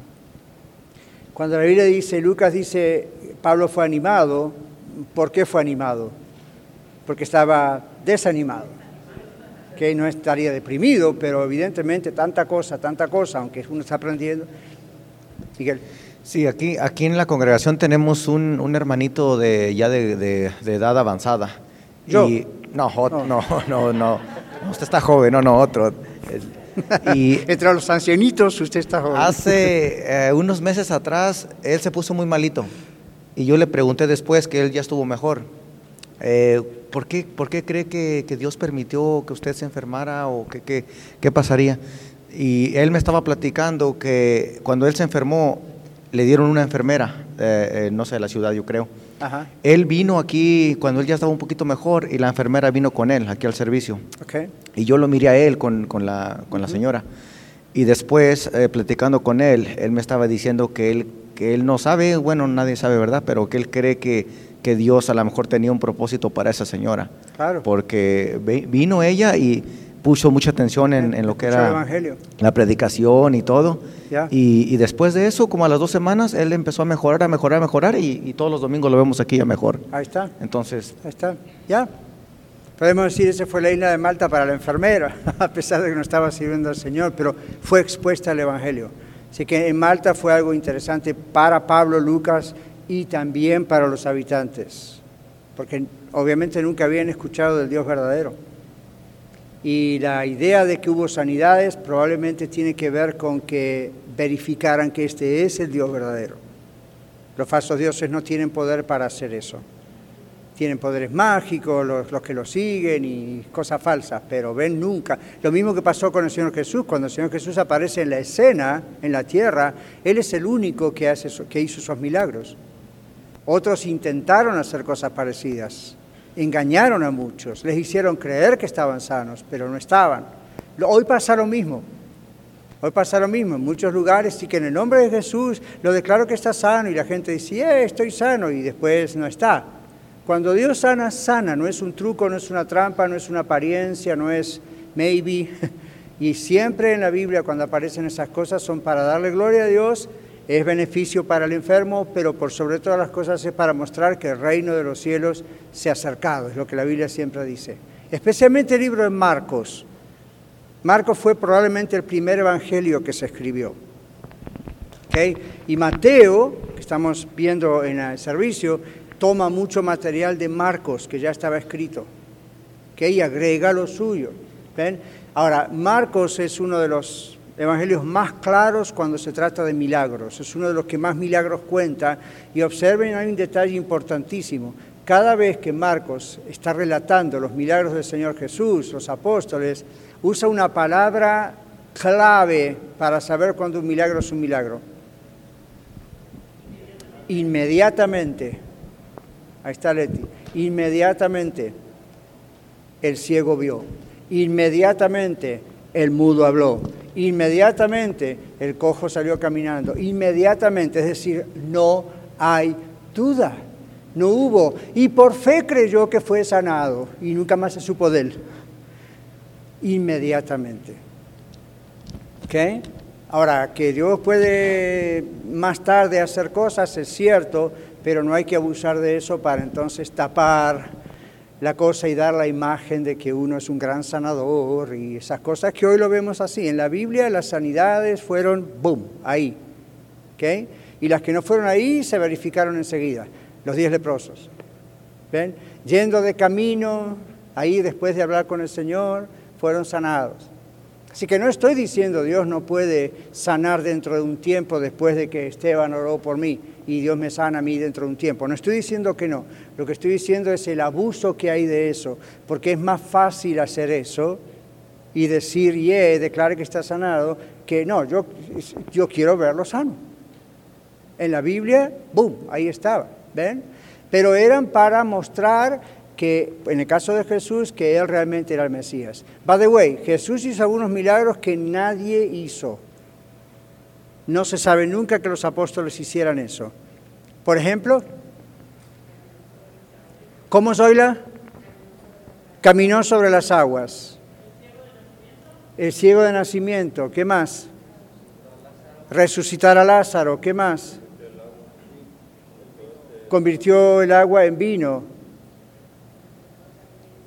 S1: Cuando la Biblia dice, Lucas dice, Pablo fue animado, ¿por qué fue animado? Porque estaba desanimado que no estaría deprimido, pero evidentemente tanta cosa, tanta cosa, aunque uno está aprendiendo. Miguel.
S4: Sí, aquí, aquí en la congregación tenemos un, un hermanito de, ya de, de, edad avanzada.
S1: ¿Yo?
S4: no, no, no, no, Usted está joven, no, no, otro.
S1: Y Entre los ancianitos, usted está joven.
S4: Hace eh, unos meses atrás, él se puso muy malito. Y yo le pregunté después que él ya estuvo mejor. Eh, ¿por, qué, ¿Por qué cree que, que, Dios permitió que usted se enfermara o que, qué pasaría? Y él me estaba platicando que cuando él se enfermó, le dieron una enfermera, eh, no sé, de la ciudad yo creo. Él vino aquí cuando él ya estaba un poquito mejor y la enfermera vino con él aquí al servicio. Y yo lo miré a él con, con la, con la señora. Y después, eh, platicando con él, él me estaba diciendo que él, que él no sabe, bueno, nadie sabe, ¿verdad? Pero que él cree que, que Dios a lo mejor tenía un propósito para esa señora.
S1: Claro.
S4: Porque vino ella y puso mucha atención en, lo que era la predicación y todo. Y, después de eso, como a las dos semanas, él empezó a mejorar, a mejorar, a mejorar y, todos los domingos lo vemos aquí ya mejor.
S1: Ahí está.
S4: Entonces.
S1: Ahí está. Ya. Podemos decir, ese fue la isla de Malta para la enfermera, a pesar de que no estaba sirviendo al Señor, pero fue expuesta al Evangelio. Así que en Malta fue algo interesante para Pablo, Lucas y también para los habitantes, porque obviamente nunca habían escuchado del Dios verdadero. Y la idea de que hubo sanidades probablemente tiene que ver con que verificaran que este es el Dios verdadero. Los falsos dioses no tienen poder para hacer eso. Tienen poderes mágicos, los, los, que lo siguen y cosas falsas, pero ven nunca. Lo mismo que pasó con el Señor Jesús, cuando el Señor Jesús aparece en la escena, en la tierra, Él es el único que, hace, que hizo esos milagros. Otros intentaron hacer cosas parecidas, engañaron a muchos, les hicieron creer que estaban sanos, pero no estaban. Hoy pasa lo mismo. Hoy pasa lo mismo en muchos lugares y que en el nombre de Jesús lo declaro que está sano y la gente dice, eh, estoy sano y después no está. Cuando Dios sana, sana, no es un truco, no es una trampa, no es una apariencia, no es maybe. Y siempre en la Biblia cuando aparecen esas cosas son para darle gloria a Dios, es beneficio para el enfermo, pero por sobre todas las cosas es para mostrar que el reino de los cielos se ha acercado, es lo que la Biblia siempre dice. Especialmente el libro de Marcos. Marcos fue probablemente el primer evangelio que se escribió. Y Mateo, que estamos viendo en el servicio, toma mucho material de Marcos que ya estaba escrito, que y agrega lo suyo. ¿ven? Ahora, Marcos es uno de los evangelios más claros cuando se trata de milagros. Es uno de los que más milagros cuenta. Y observen, hay un detalle importantísimo. Cada vez que Marcos está relatando los milagros del Señor Jesús, los apóstoles, usa una palabra clave para saber cuándo un milagro es un milagro. Inmediatamente, ahí está Leti, inmediatamente el ciego vio, inmediatamente el mudo habló, inmediatamente el cojo salió caminando, inmediatamente, es decir, no hay duda, no hubo, y por fe creyó que fue sanado y nunca más se supo de él, inmediatamente. ¿Ok? Ahora, que Dios puede más tarde hacer cosas, es cierto, pero no hay que abusar de eso para entonces tapar la cosa y dar la imagen de que uno es un gran sanador y esas cosas que hoy lo vemos así. En la Biblia las sanidades fueron, boom, ahí. ¿okay? Y las que no fueron ahí se verificaron enseguida, los diez leprosos. ¿Ven? Yendo de camino, ahí después de hablar con el Señor, fueron sanados. Así que no estoy diciendo Dios no puede sanar dentro de un tiempo después de que Esteban oró por mí y Dios me sana a mí dentro de un tiempo. No estoy diciendo que no, lo que estoy diciendo es el abuso que hay de eso, porque es más fácil hacer eso y decir, yeah, declare que está sanado, que no, yo, yo quiero verlo sano. En la Biblia, boom, ahí estaba, ¿ven? Pero eran para mostrar que, en el caso de Jesús, que Él realmente era el Mesías. By the way, Jesús hizo algunos milagros que nadie hizo. No se sabe nunca que los apóstoles hicieran eso. Por ejemplo, ¿cómo Zoila? Caminó sobre las aguas. El ciego de nacimiento, ¿qué más? Resucitar a Lázaro, ¿qué más? Convirtió el agua en vino.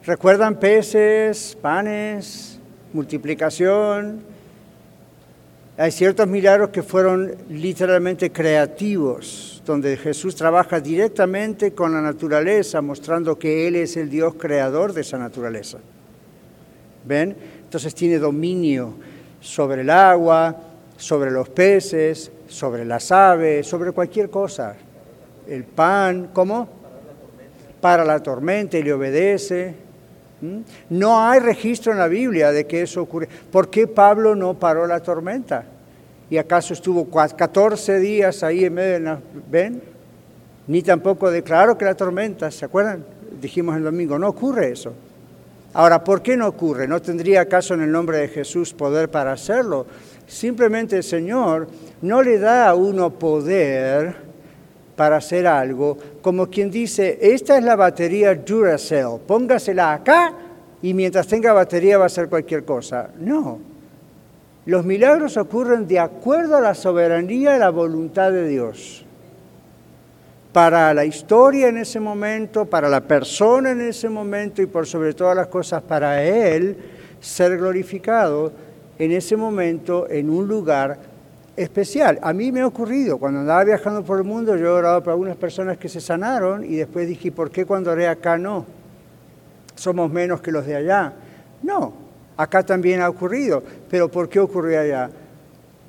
S1: ¿Recuerdan peces, panes, multiplicación? Hay ciertos milagros que fueron literalmente creativos, donde Jesús trabaja directamente con la naturaleza, mostrando que Él es el Dios creador de esa naturaleza. ¿Ven? Entonces tiene dominio sobre el agua, sobre los peces, sobre las aves, sobre cualquier cosa. El pan, ¿cómo? Para la tormenta y le obedece. ¿Mm? No hay registro en la Biblia de que eso ocurre. ¿Por qué Pablo no paró la tormenta? ¿Y acaso estuvo 14 días ahí en medio de la... ¿Ven? Ni tampoco declaró que la tormenta, ¿se acuerdan? Dijimos el domingo, no ocurre eso. Ahora, ¿por qué no ocurre? ¿No tendría acaso en el nombre de Jesús poder para hacerlo? Simplemente el Señor no le da a uno poder para hacer algo, como quien dice, esta es la batería Duracell, póngasela acá y mientras tenga batería va a hacer cualquier cosa. No, los milagros ocurren de acuerdo a la soberanía y la voluntad de Dios. Para la historia en ese momento, para la persona en ese momento y por sobre todas las cosas para Él ser glorificado en ese momento en un lugar especial. A mí me ha ocurrido, cuando andaba viajando por el mundo, yo he orado por algunas personas que se sanaron y después dije, ¿por qué cuando oré acá no? Somos menos que los de allá. No, acá también ha ocurrido. ¿Pero por qué ocurrió allá?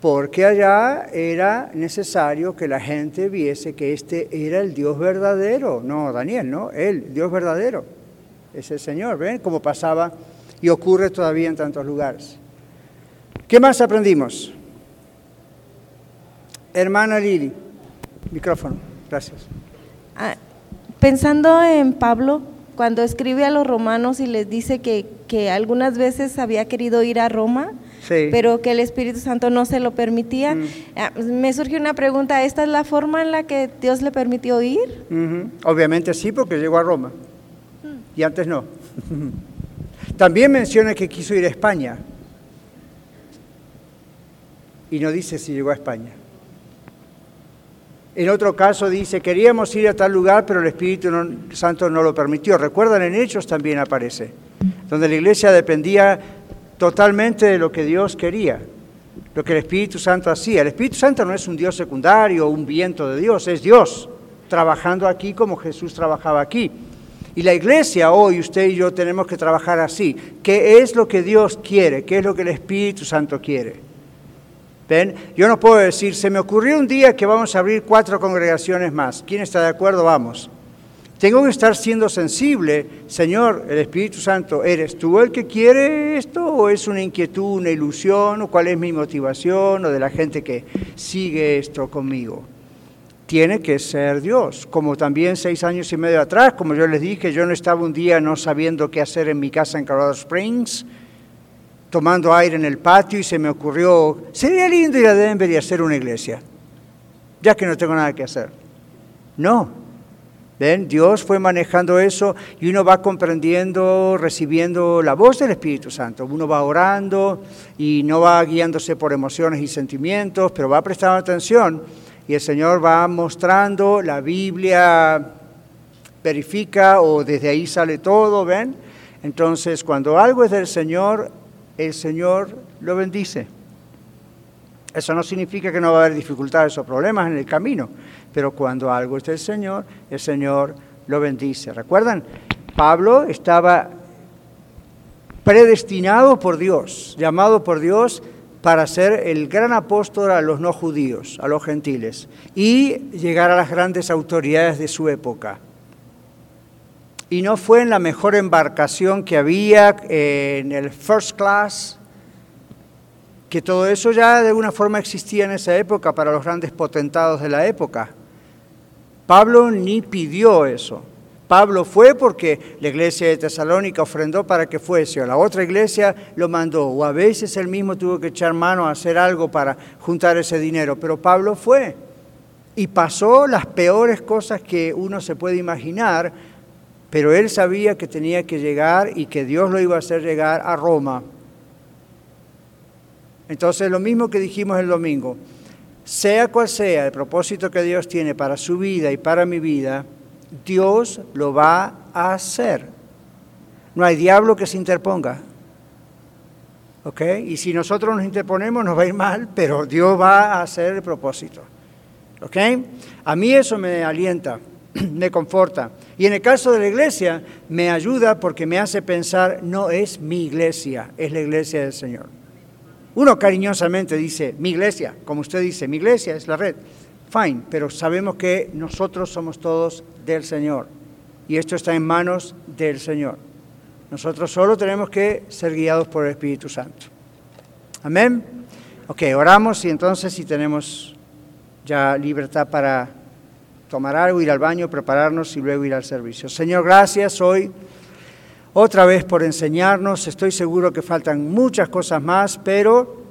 S1: Porque allá era necesario que la gente viese que este era el Dios verdadero. No, Daniel, no, él, Dios verdadero. Es el Señor, ¿ven? Cómo pasaba y ocurre todavía en tantos lugares. ¿Qué más aprendimos? Hermana Lili, micrófono, gracias.
S7: Ah, pensando en Pablo, cuando escribe a los romanos y les dice que, que algunas veces había querido ir a Roma, pero que el Espíritu Santo no se lo permitía, mm. ah, me surge una pregunta, ¿esta es la forma en la que Dios le permitió ir?
S1: Obviamente sí, porque llegó a Roma, y antes no. También menciona que quiso ir a España, y no dice si llegó a España. En otro caso dice, queríamos ir a tal lugar, pero el Espíritu Santo no lo permitió. Recuerdan, en Hechos también aparece, donde la iglesia dependía totalmente de lo que Dios quería, lo que el Espíritu Santo hacía. El Espíritu Santo no es un Dios secundario, un viento de Dios, es Dios trabajando aquí como Jesús trabajaba aquí. Y la iglesia hoy, usted y yo tenemos que trabajar así. ¿Qué es lo que Dios quiere? ¿Qué es lo que el Espíritu Santo quiere? ¿Ven? Yo no puedo decir, se me ocurrió un día que vamos a abrir cuatro congregaciones más. ¿Quién está de acuerdo? Vamos. Tengo que estar siendo sensible, Señor, el Espíritu Santo, ¿eres tú el que quiere esto o es una inquietud, una ilusión o cuál es mi motivación o de la gente que sigue esto conmigo? Tiene que ser Dios, como también seis años y medio atrás, como yo les dije, yo no estaba un día no sabiendo qué hacer en mi casa en Colorado Springs, tomando aire en el patio y se me ocurrió, sería lindo ir a Denver y hacer una iglesia, ya que no tengo nada que hacer. No, ¿ven? Dios fue manejando eso y uno va comprendiendo, recibiendo la voz del Espíritu Santo. Uno va orando y no va guiándose por emociones y sentimientos, pero va prestando atención y el Señor va mostrando, la Biblia verifica o desde ahí sale todo, ¿ven? Entonces, cuando algo es del Señor, el Señor lo bendice. Eso no significa que no va a haber dificultades o problemas en el camino, pero cuando algo es del Señor, el Señor lo bendice. ¿Recuerdan? Pablo estaba predestinado por Dios, llamado por Dios para ser el gran apóstol a los no judíos, a los gentiles, y llegar a las grandes autoridades de su época y no fue en la mejor embarcación que había, en el first class, que todo eso ya de alguna forma existía en esa época para los grandes potentados de la época. Pablo ni pidió eso. Pablo fue porque la iglesia de Tesalónica ofrendó para que fuese, o la otra iglesia lo mandó, o a veces él mismo tuvo que echar mano a hacer algo para juntar ese dinero, pero Pablo fue. Y pasó las peores cosas que uno se puede imaginar, pero él sabía que tenía que llegar y que Dios lo iba a hacer llegar a Roma. Entonces, lo mismo que dijimos el domingo, sea cual sea el propósito que Dios tiene para su vida y para mi vida, Dios lo va a hacer. No hay diablo que se interponga. ¿Ok? Y si nosotros nos interponemos nos va a ir mal, pero Dios va a hacer el propósito. ¿Ok? A mí eso me alienta, me conforta. Y en el caso de la iglesia, me ayuda porque me hace pensar, no es mi iglesia, es la iglesia del Señor. Uno cariñosamente dice, mi iglesia, como usted dice, mi iglesia es la red. Fine, pero sabemos que nosotros somos todos del Señor. Y esto está en manos del Señor. Nosotros solo tenemos que ser guiados por el Espíritu Santo. Amén. Ok, oramos y entonces si tenemos ya libertad para tomar algo, ir al baño, prepararnos y luego ir al servicio. Señor, gracias hoy otra vez por enseñarnos. Estoy seguro que faltan muchas cosas más, pero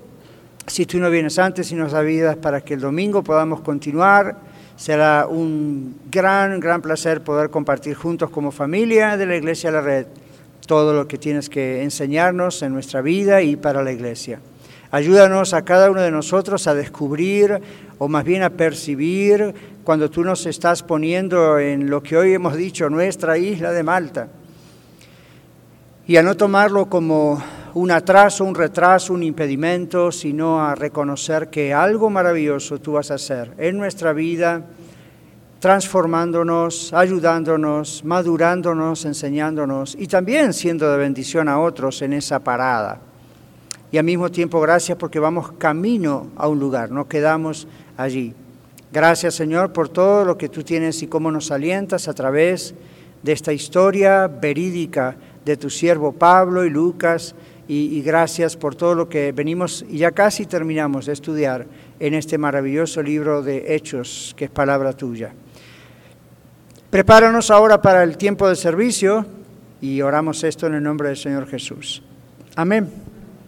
S1: si tú no vienes antes y nos avidas para que el domingo podamos continuar, será un gran, gran placer poder compartir juntos como familia de la Iglesia la Red todo lo que tienes que enseñarnos en nuestra vida y para la Iglesia. Ayúdanos a cada uno de nosotros a descubrir o más bien a percibir cuando tú nos estás poniendo en lo que hoy hemos dicho, nuestra isla de Malta. Y a no tomarlo como un atraso, un retraso, un impedimento, sino a reconocer que algo maravilloso tú vas a hacer en nuestra vida, transformándonos, ayudándonos, madurándonos, enseñándonos y también siendo de bendición a otros en esa parada y al mismo tiempo gracias porque vamos camino a un lugar, no quedamos allí. Gracias Señor por todo lo que tú tienes y cómo nos alientas a través de esta historia verídica de tu siervo Pablo y Lucas y, gracias por todo lo que venimos y ya casi terminamos de estudiar en este maravilloso libro de Hechos que es palabra tuya. Prepáranos ahora para el tiempo de servicio y oramos esto en el nombre del Señor Jesús. Amén.